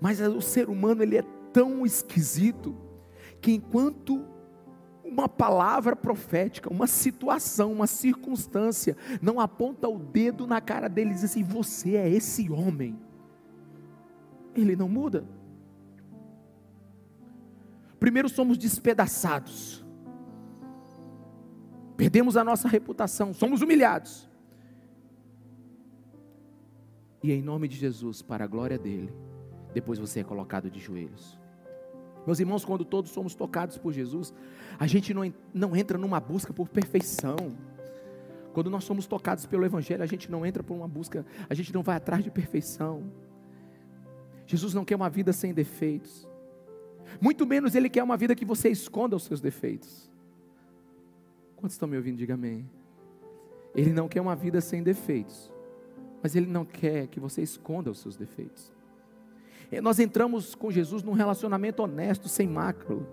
Mas o ser humano ele é tão esquisito que enquanto uma palavra profética, uma situação, uma circunstância não aponta o dedo na cara dele e diz assim: "Você é esse homem". Ele não muda. Primeiro somos despedaçados. Perdemos a nossa reputação, somos humilhados. E em nome de Jesus, para a glória dele, depois você é colocado de joelhos. Meus irmãos, quando todos somos tocados por Jesus, a gente não, não entra numa busca por perfeição. Quando nós somos tocados pelo Evangelho, a gente não entra por uma busca, a gente não vai atrás de perfeição. Jesus não quer uma vida sem defeitos. Muito menos Ele quer uma vida que você esconda os seus defeitos. Quantos estão me ouvindo? Diga amém. Ele não quer uma vida sem defeitos, mas Ele não quer que você esconda os seus defeitos. Nós entramos com Jesus num relacionamento honesto, sem mácula,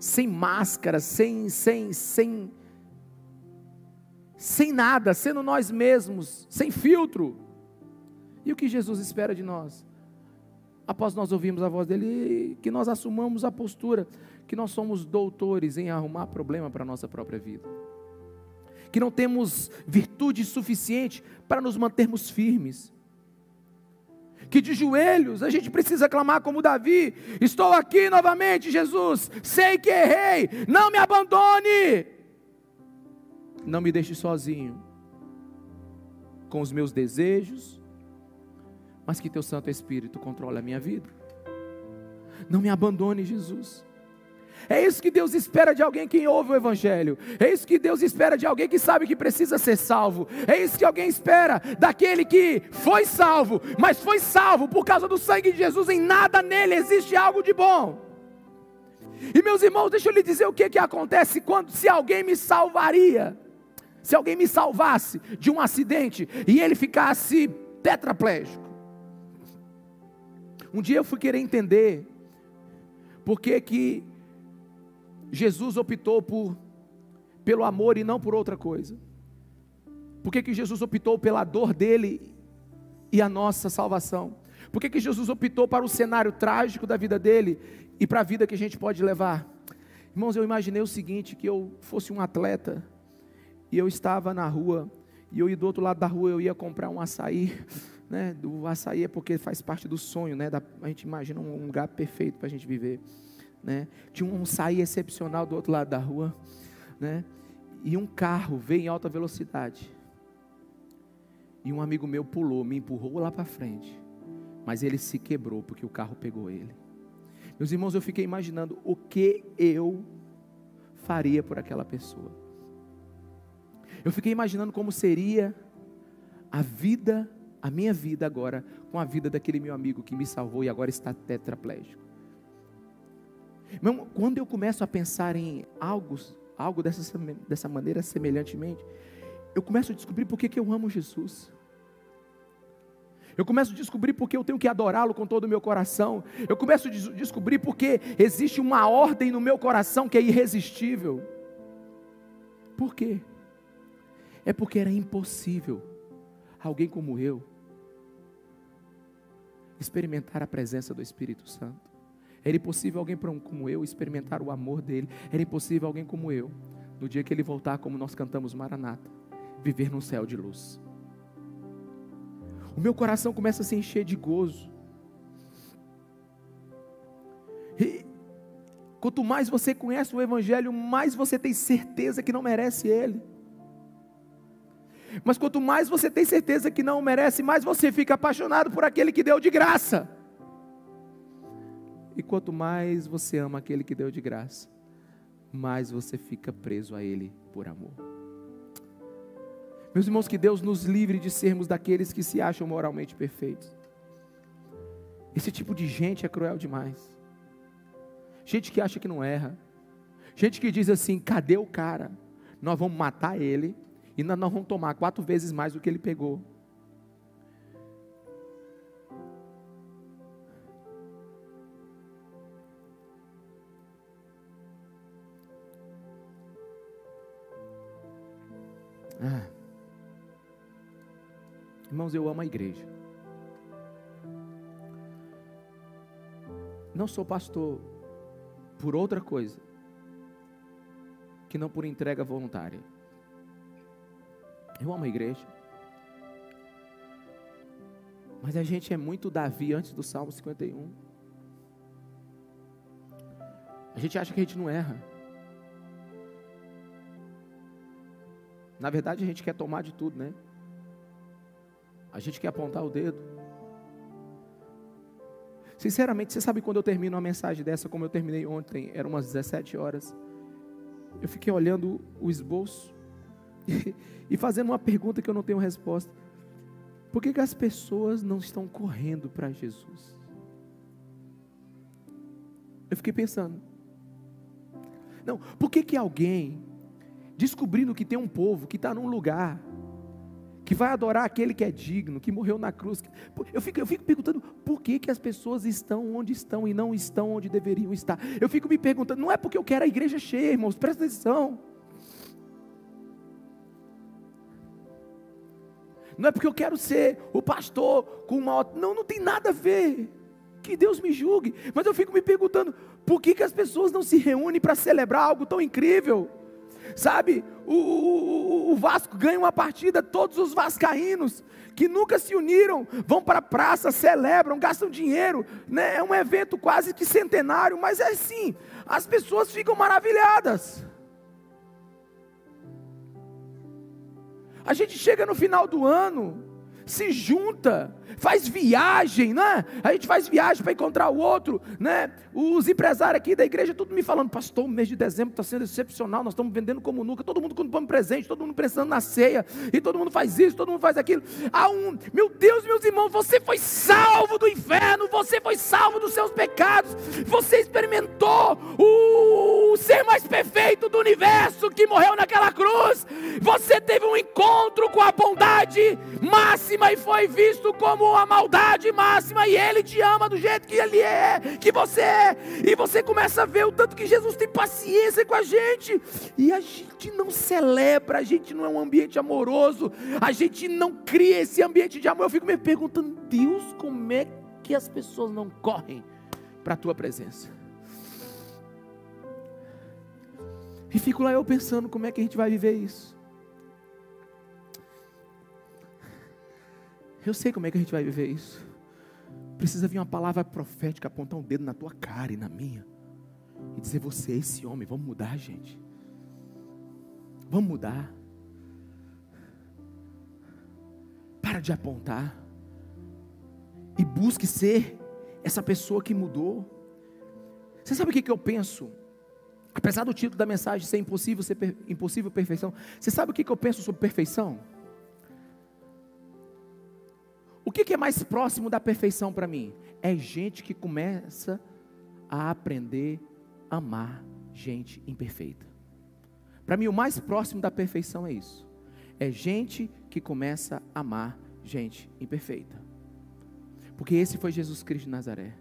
sem máscara, sem, sem, sem, sem nada, sendo nós mesmos, sem filtro. E o que Jesus espera de nós? Após nós ouvirmos a voz dele, que nós assumamos a postura que nós somos doutores em arrumar problema para a nossa própria vida. Que não temos virtude suficiente para nos mantermos firmes que de joelhos a gente precisa clamar como Davi: Estou aqui novamente, Jesus, sei que errei, não me abandone, não me deixe sozinho com os meus desejos, mas que Teu Santo Espírito controle a minha vida. Não me abandone, Jesus. É isso que Deus espera de alguém que ouve o Evangelho. É isso que Deus espera de alguém que sabe que precisa ser salvo. É isso que alguém espera daquele que foi salvo, mas foi salvo por causa do sangue de Jesus. Em nada nele existe algo de bom. E meus irmãos, deixa eu lhe dizer o que, que acontece quando se alguém me salvaria. Se alguém me salvasse de um acidente e ele ficasse tetraplégico. Um dia eu fui querer entender por que que Jesus optou por pelo amor e não por outra coisa? Por que, que Jesus optou pela dor dele e a nossa salvação? Por que, que Jesus optou para o cenário trágico da vida dele e para a vida que a gente pode levar? Irmãos, eu imaginei o seguinte: que eu fosse um atleta e eu estava na rua e eu ia do outro lado da rua eu ia comprar um açaí, né? O açaí é porque faz parte do sonho, né? Da, a gente imagina um lugar perfeito para a gente viver né? Tinha um sair excepcional do outro lado da rua, né? E um carro veio em alta velocidade. E um amigo meu pulou, me empurrou lá para frente. Mas ele se quebrou porque o carro pegou ele. Meus irmãos, eu fiquei imaginando o que eu faria por aquela pessoa. Eu fiquei imaginando como seria a vida, a minha vida agora, com a vida daquele meu amigo que me salvou e agora está tetraplégico. Quando eu começo a pensar em algo, algo dessa, dessa maneira semelhantemente, eu começo a descobrir por que eu amo Jesus. Eu começo a descobrir porque eu tenho que adorá-lo com todo o meu coração. Eu começo a descobrir porque existe uma ordem no meu coração que é irresistível. Por quê? É porque era impossível alguém como eu experimentar a presença do Espírito Santo. Era impossível alguém como eu experimentar o amor dele. Era impossível alguém como eu, no dia que ele voltar, como nós cantamos Maranata, viver num céu de luz. O meu coração começa a se encher de gozo. E quanto mais você conhece o Evangelho, mais você tem certeza que não merece ele. Mas quanto mais você tem certeza que não merece, mais você fica apaixonado por aquele que deu de graça. E quanto mais você ama aquele que deu de graça, mais você fica preso a ele por amor. Meus irmãos, que Deus nos livre de sermos daqueles que se acham moralmente perfeitos. Esse tipo de gente é cruel demais. Gente que acha que não erra. Gente que diz assim: cadê o cara? Nós vamos matar ele e nós vamos tomar quatro vezes mais do que ele pegou. Ah. Irmãos, eu amo a igreja. Não sou pastor por outra coisa que não por entrega voluntária. Eu amo a igreja. Mas a gente é muito Davi antes do Salmo 51. A gente acha que a gente não erra. Na verdade, a gente quer tomar de tudo, né? A gente quer apontar o dedo. Sinceramente, você sabe quando eu termino uma mensagem dessa, como eu terminei ontem, eram umas 17 horas. Eu fiquei olhando o esboço e, fazendo uma pergunta que eu não tenho resposta. Por que, que as pessoas não estão correndo para Jesus? Eu fiquei pensando. Não, por que, que alguém descobrindo que tem um povo que está num lugar que vai adorar aquele que é digno, que morreu na cruz. Eu fico, eu fico perguntando por que, que as pessoas estão onde estão e não estão onde deveriam estar. Eu fico me perguntando, não é porque eu quero a igreja cheia, irmãos, presta atenção. Não é porque eu quero ser o pastor com uma. Não, não tem nada a ver. Que Deus me julgue. Mas eu fico me perguntando, por que, que as pessoas não se reúnem para celebrar algo tão incrível? Sabe, o, o, o, Vasco ganha uma partida, todos os vascaínos que nunca se uniram vão para a praça, celebram, gastam dinheiro, né? é um evento quase que centenário, mas é assim, as pessoas ficam maravilhadas. A gente chega no final do ano, se junta, faz viagem, né? A gente faz viagem para encontrar o outro, né? Os empresários aqui da igreja, tudo me falando, pastor, o mês de dezembro está sendo excepcional, nós estamos vendendo como nunca, todo mundo comprando presente, todo mundo pensando na ceia, e todo mundo faz isso, todo mundo faz aquilo. Há um, meu Deus, meus irmãos, você foi salvo do inferno, você foi salvo dos seus pecados, você experimentou o, o ser mais perfeito do universo que morreu naquela cruz, você teve um encontro com a bondade máxima e foi visto como a maldade máxima e Ele te ama do jeito que Ele é, que você é, e você começa a ver o tanto que Jesus tem paciência com a gente, e a gente não celebra, a gente não é um ambiente amoroso, a gente não cria esse ambiente de amor. Eu fico me perguntando, Deus, como é que as pessoas não correm para a tua presença? E fico lá eu pensando como é que a gente vai viver isso. Eu sei como é que a gente vai viver isso. Precisa vir uma palavra profética, apontar um dedo na tua cara e na minha. E dizer: Você é esse homem, vamos mudar, gente. Vamos mudar. Para de apontar. E busque ser essa pessoa que mudou. Você sabe o que, que eu penso? Apesar do título da mensagem ser impossível, ser per, impossível perfeição. Você sabe o que, que eu penso sobre perfeição? O que, é mais próximo da perfeição para mim? É gente que começa a aprender a amar gente imperfeita. Para mim, o mais próximo da perfeição é isso. É gente que começa a amar gente imperfeita. Porque esse foi Jesus Cristo de Nazaré.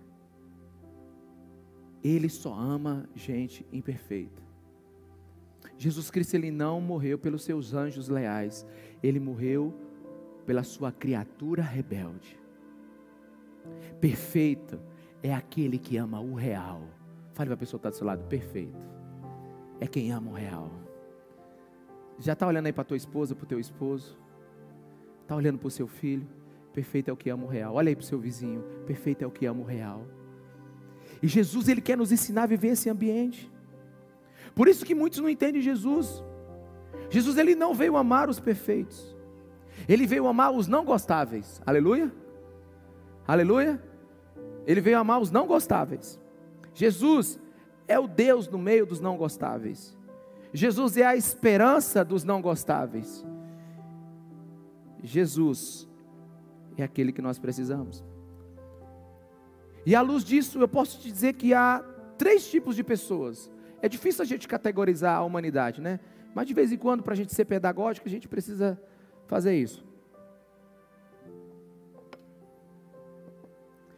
Ele só ama gente imperfeita. Jesus Cristo ele não morreu pelos seus anjos leais, ele morreu pela sua criatura rebelde. Perfeito é aquele que ama o real. Fale para a pessoa que está do seu lado, perfeito. É quem ama o real. Já está olhando aí para tua esposa, para o teu esposo? Está olhando para o seu filho? Perfeito é o que ama o real. Olha aí para o seu vizinho. Perfeito é o que ama o real. E Jesus, Ele quer nos ensinar a viver esse ambiente. Por isso que muitos não entendem Jesus. Jesus, Ele não veio amar os perfeitos. Ele veio amar os não gostáveis. Aleluia? Aleluia? Ele veio amar os não gostáveis. Jesus é o Deus no meio dos não gostáveis. Jesus é a esperança dos não gostáveis. Jesus é aquele que nós precisamos. E à luz disso, eu posso te dizer que há três tipos de pessoas. É difícil a gente categorizar a humanidade, né? Mas de vez em quando, para a gente ser pedagógico, a gente precisa fazer isso.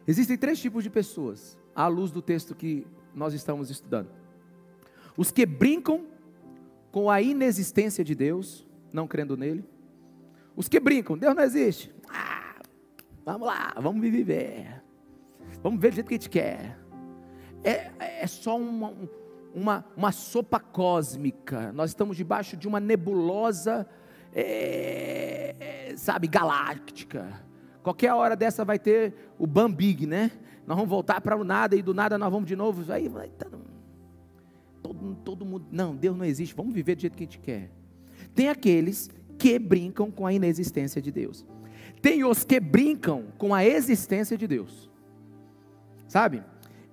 Existem três tipos de pessoas, à luz do texto que nós estamos estudando: os que brincam com a inexistência de Deus, não crendo nele. Os que brincam, Deus não existe. Ah, vamos lá, vamos viver. Vamos ver do jeito que a gente quer. É, é só uma, uma, uma sopa cósmica. Nós estamos debaixo de uma nebulosa, é, sabe, galáctica. Qualquer hora dessa vai ter o Bambig, né? Nós vamos voltar para o nada e do nada nós vamos de novo. Aí vai. Tá, todo, todo mundo. Não, Deus não existe. Vamos viver do jeito que a gente quer. Tem aqueles que brincam com a inexistência de Deus. Tem os que brincam com a existência de Deus. Sabe?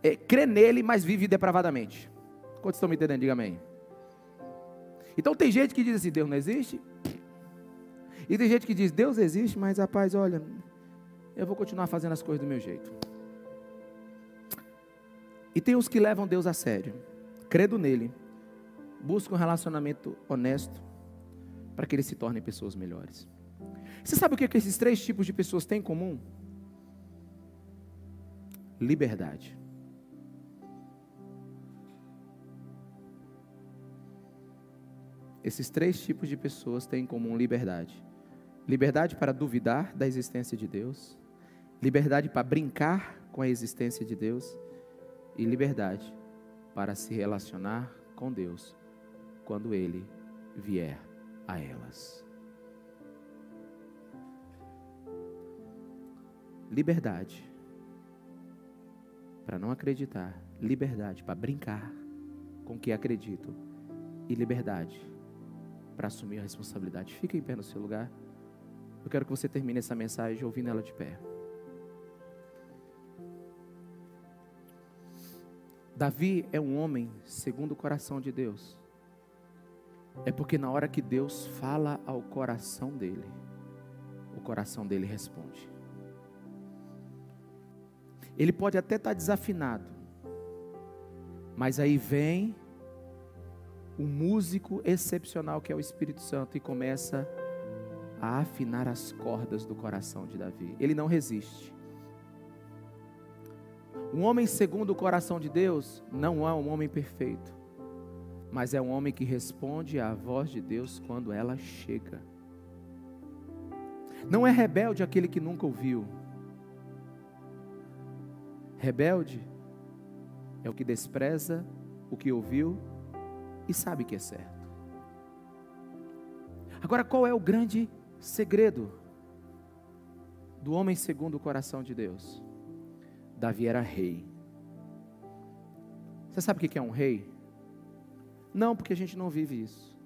É, crê nele, mas vive depravadamente. Quantos estão me entendendo? Diga amém. Então tem gente que diz assim: Deus não existe. E tem gente que diz: Deus existe, mas rapaz, olha, eu vou continuar fazendo as coisas do meu jeito. E tem os que levam Deus a sério, credo nele, buscam um relacionamento honesto, para que eles se tornem pessoas melhores. Você sabe o que, é que esses três tipos de pessoas têm em comum? Liberdade. Esses três tipos de pessoas têm em comum liberdade: liberdade para duvidar da existência de Deus, liberdade para brincar com a existência de Deus e liberdade para se relacionar com Deus quando Ele vier a elas. Liberdade para não acreditar, liberdade para brincar com o que acredito e liberdade para assumir a responsabilidade. Fica em pé no seu lugar. Eu quero que você termine essa mensagem ouvindo ela de pé. Davi é um homem segundo o coração de Deus é porque na hora que Deus fala ao coração dele, o coração dele responde. Ele pode até estar desafinado, mas aí vem o músico excepcional que é o Espírito Santo e começa a afinar as cordas do coração de Davi. Ele não resiste. Um homem segundo o coração de Deus não é um homem perfeito mas é um homem que responde à voz de Deus quando ela chega. Não é rebelde aquele que nunca ouviu. Rebelde é o que despreza o que ouviu e sabe que é certo. Agora, qual é o grande segredo do homem segundo o coração de Deus? Davi era rei. Você sabe o que é um rei? Não, porque a gente não vive isso.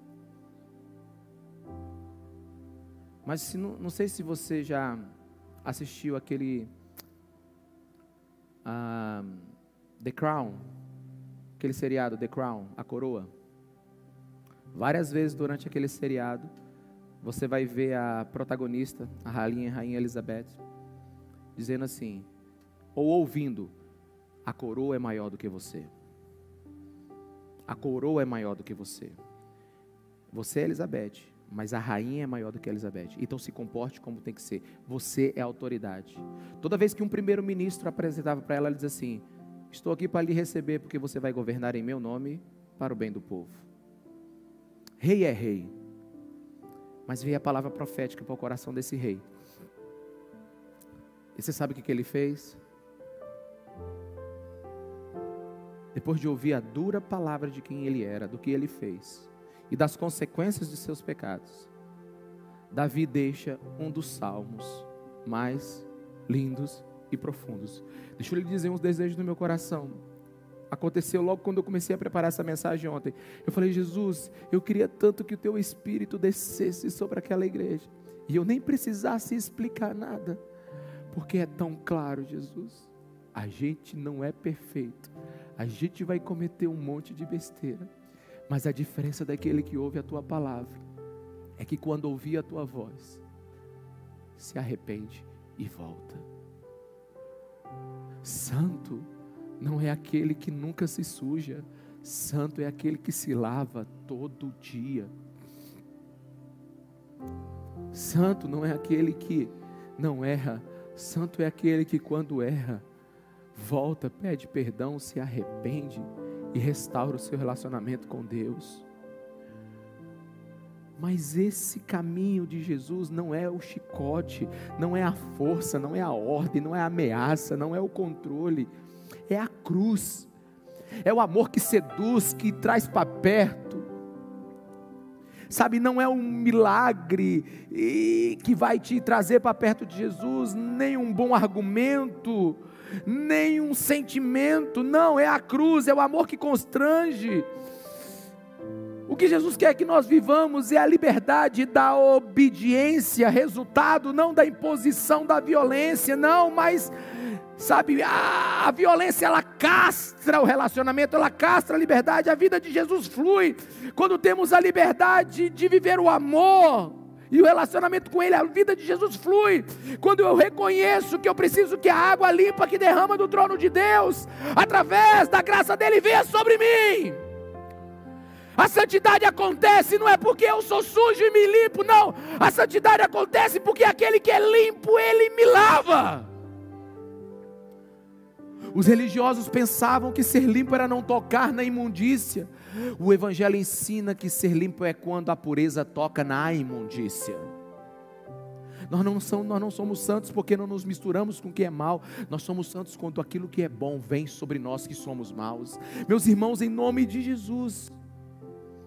Mas se, não, não sei se você já assistiu aquele uh, The Crown, aquele seriado The Crown, a coroa. Várias vezes durante aquele seriado, você vai ver a protagonista, a rainha, a rainha Elizabeth, dizendo assim, ou ouvindo, a coroa é maior do que você. A coroa é maior do que você. Você é Elizabeth, mas a rainha é maior do que Elizabeth. Então se comporte como tem que ser. Você é autoridade. Toda vez que um primeiro-ministro apresentava para ela, ela dizia assim: Estou aqui para lhe receber, porque você vai governar em meu nome para o bem do povo. Rei é rei. Mas veio a palavra profética para o coração desse rei. E você sabe o que, ele fez? depois de ouvir a dura palavra de quem ele era, do que ele fez e das consequências de seus pecados, Davi deixa um dos salmos mais lindos e profundos. Deixa eu lhe dizer uns desejos do meu coração. Aconteceu logo quando eu comecei a preparar essa mensagem ontem. Eu falei, Jesus, eu queria tanto que o teu espírito descesse sobre aquela igreja. E eu nem precisasse explicar nada. Porque é tão claro, Jesus. A gente não é perfeito. A gente vai cometer um monte de besteira. Mas a diferença daquele que ouve a tua palavra é que quando ouvir a tua voz, se arrepende e volta. Santo não é aquele que nunca se suja, santo é aquele que se lava todo dia. Santo não é aquele que não erra, santo é aquele que, quando erra, volta, pede perdão, se arrepende e restaura o seu relacionamento com Deus. Mas esse caminho de Jesus não é o chicote, não é a força, não é a ordem, não é a ameaça, não é o controle, cruz, é o amor que seduz, que traz para perto. Sabe, não é um milagre que vai te trazer para perto de Jesus, nem um bom argumento, nem um sentimento, não, é a cruz, é o amor que constrange. O que Jesus quer que nós vivamos é a liberdade da obediência, resultado não da imposição da violência, não, mas sabe, a, a, violência ela castra o relacionamento, ela castra a liberdade. A vida de Jesus flui quando temos a liberdade de viver o amor e o relacionamento com Ele. A vida de Jesus flui quando eu reconheço que eu preciso que a água limpa que derrama do trono de Deus, através da graça dele, venha sobre mim. A santidade acontece não é porque eu sou sujo e me limpo, não. A santidade acontece porque aquele que é limpo, ele me lava. Os religiosos pensavam que ser limpo era não tocar na imundícia. O Evangelho ensina que ser limpo é quando a pureza toca na imundícia. Nós não, somos, nós não somos santos porque não nos misturamos com o que é mal. Nós somos santos quando aquilo que é bom vem sobre nós que somos maus. Meus irmãos, em nome de Jesus,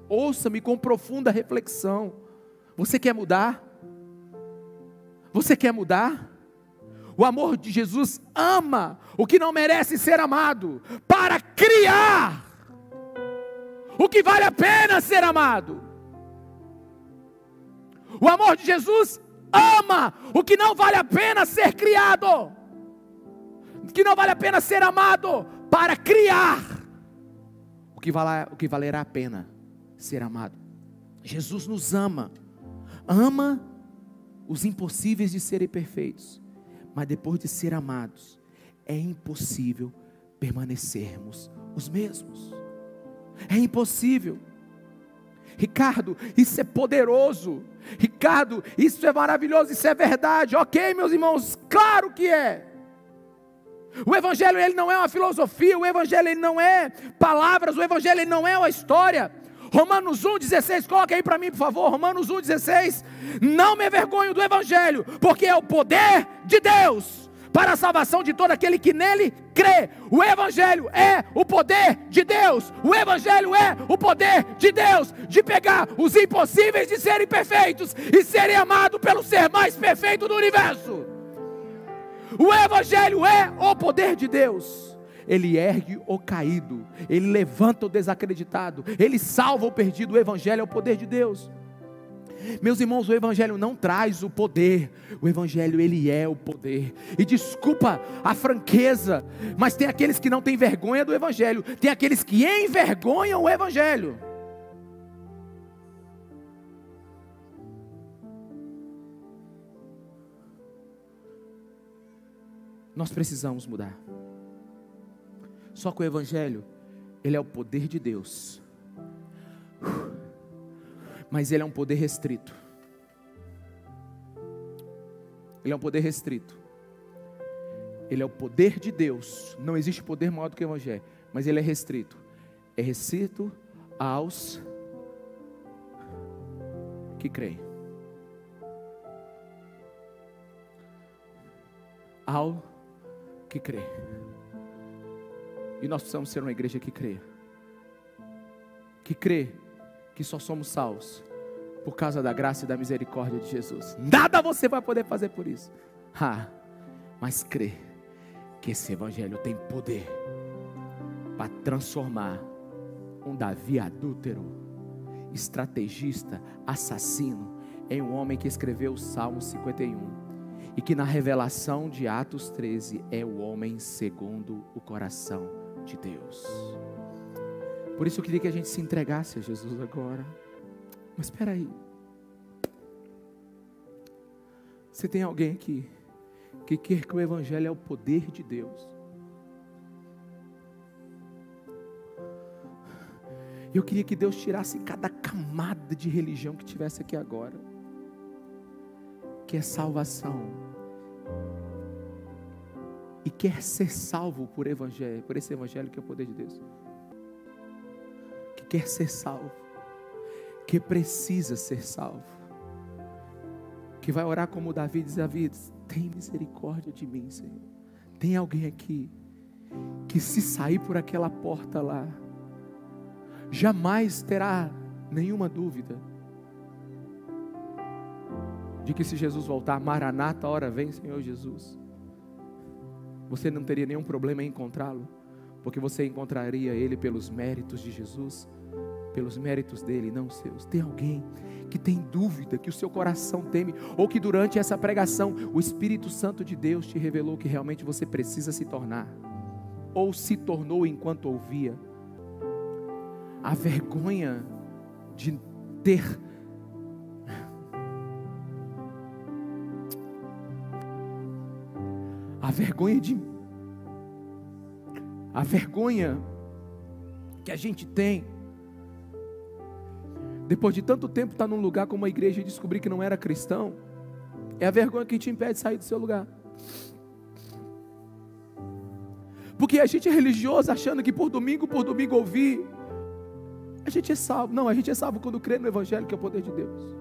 Ouça-me com profunda reflexão. Você quer mudar? Você quer mudar? O amor de Jesus ama o que não merece ser amado, para criar o que vale a pena ser amado. O amor de Jesus ama o que não vale a pena ser criado, que não vale a pena ser amado, para criar o que, vale, o que valerá a pena ser amado. Jesus nos ama, ama os impossíveis de serem perfeitos, mas depois de ser amados, é impossível permanecermos os mesmos. É impossível. Ricardo, isso é poderoso. Ricardo, isso é maravilhoso, isso é verdade. Ok, meus irmãos, claro que é. O evangelho ele não é uma filosofia, o evangelho ele não é palavras, o evangelho ele não é uma história. Romanos 1,16, coloca aí para mim, por favor. Romanos 1,16. Não me envergonho do Evangelho, porque é o poder de Deus para a salvação de todo aquele que nele crê. O Evangelho é o poder de Deus. O Evangelho é o poder de Deus de pegar os impossíveis de serem perfeitos e serem amados pelo ser mais perfeito do universo. O Evangelho é o poder de Deus ele ergue o caído, ele levanta o desacreditado, ele salva o perdido. O Evangelho é o poder de Deus. Meus irmãos, o Evangelho não traz o poder, o Evangelho ele é o poder. E desculpa a franqueza, mas tem aqueles que não têm vergonha do Evangelho, tem aqueles que envergonham o Evangelho. Nós precisamos mudar. Só que o Evangelho, ele é o poder de Deus. Mas ele é um poder restrito. Ele é um poder restrito. Ele é o poder de Deus. Não existe poder maior do que o Evangelho. Mas ele é restrito. É restrito aos que creem. Ao que crê. E nós precisamos ser uma igreja que crê. Que crê que só somos salvos por causa da graça e da misericórdia de Jesus. Nada você vai poder fazer por isso. Ah, mas crê que esse evangelho tem poder para transformar um Davi adúltero, estrategista, assassino, em um homem que escreveu o Salmo 51 e que na revelação de Atos 13 é o homem segundo o coração de Deus. Por isso eu queria que a gente se entregasse a Jesus agora. Mas espera aí. Se tem alguém aqui que quer que o Evangelho é o poder de Deus, eu queria que Deus tirasse cada camada de religião que tivesse aqui agora, que é salvação, e quer ser salvo por evangelho, por esse evangelho que é o poder de Deus, que quer ser salvo, que precisa ser salvo, que vai orar como Davi diz: Davi, tem misericórdia de mim, Senhor. Tem alguém aqui que se sair por aquela porta lá, jamais terá nenhuma dúvida de que se Jesus voltar, Maranata, hora vem, Senhor Jesus. Você não teria nenhum problema em encontrá-lo, porque você encontraria ele pelos méritos de Jesus, pelos méritos dele, não seus. Tem alguém que tem dúvida, que o seu coração teme, ou que durante essa pregação o Espírito Santo de Deus te revelou que realmente você precisa se tornar, ou se tornou enquanto ouvia. A vergonha de ter vergonha de a vergonha que a gente tem depois de tanto tempo estar num lugar como a igreja e descobrir que não era cristão, é a vergonha que te impede de sair do seu lugar. Porque a gente é religioso achando que por domingo por domingo ouvir, a gente é salvo. Não, a gente é salvo quando crê no Evangelho, que é o poder de Deus.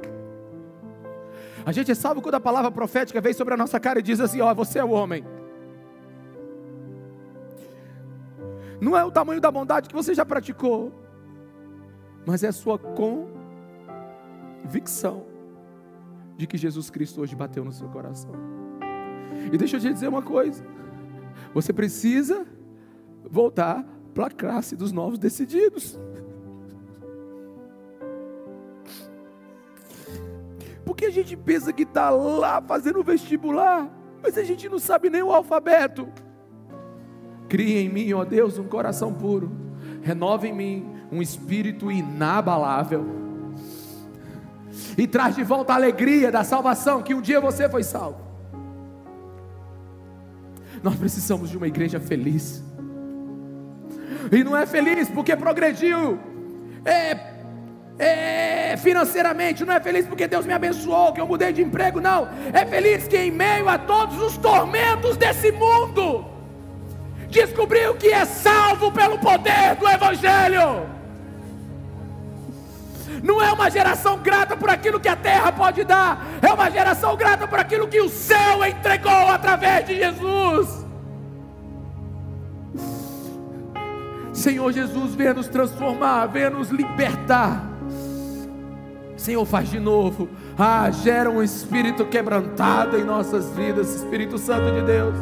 A gente é salvo quando a palavra profética vem sobre a nossa cara e diz assim: Ó, você é o homem. Não é o tamanho da bondade que você já praticou, mas é a sua convicção de que Jesus Cristo hoje bateu no seu coração. E deixa eu te dizer uma coisa: você precisa voltar para a classe dos novos decididos. Porque a gente pensa que está lá fazendo vestibular, mas a gente não sabe nem o alfabeto. Cria em mim, ó Deus, um coração puro. Renova em mim um espírito inabalável. E traz de volta a alegria da salvação, que um dia você foi salvo. Nós precisamos de uma igreja feliz. E não é feliz porque progrediu. É é, financeiramente, não é feliz porque Deus me abençoou, que eu mudei de emprego, não. É feliz que em meio a todos os tormentos desse mundo, descobriu que é salvo pelo poder do Evangelho. Não é uma geração grata por aquilo que a terra pode dar, é uma geração grata por aquilo que o céu entregou através de Jesus. Senhor Jesus, venha nos transformar, venha nos libertar. Senhor, faz de novo. Ah, gera um espírito quebrantado em nossas vidas, Espírito Santo de Deus.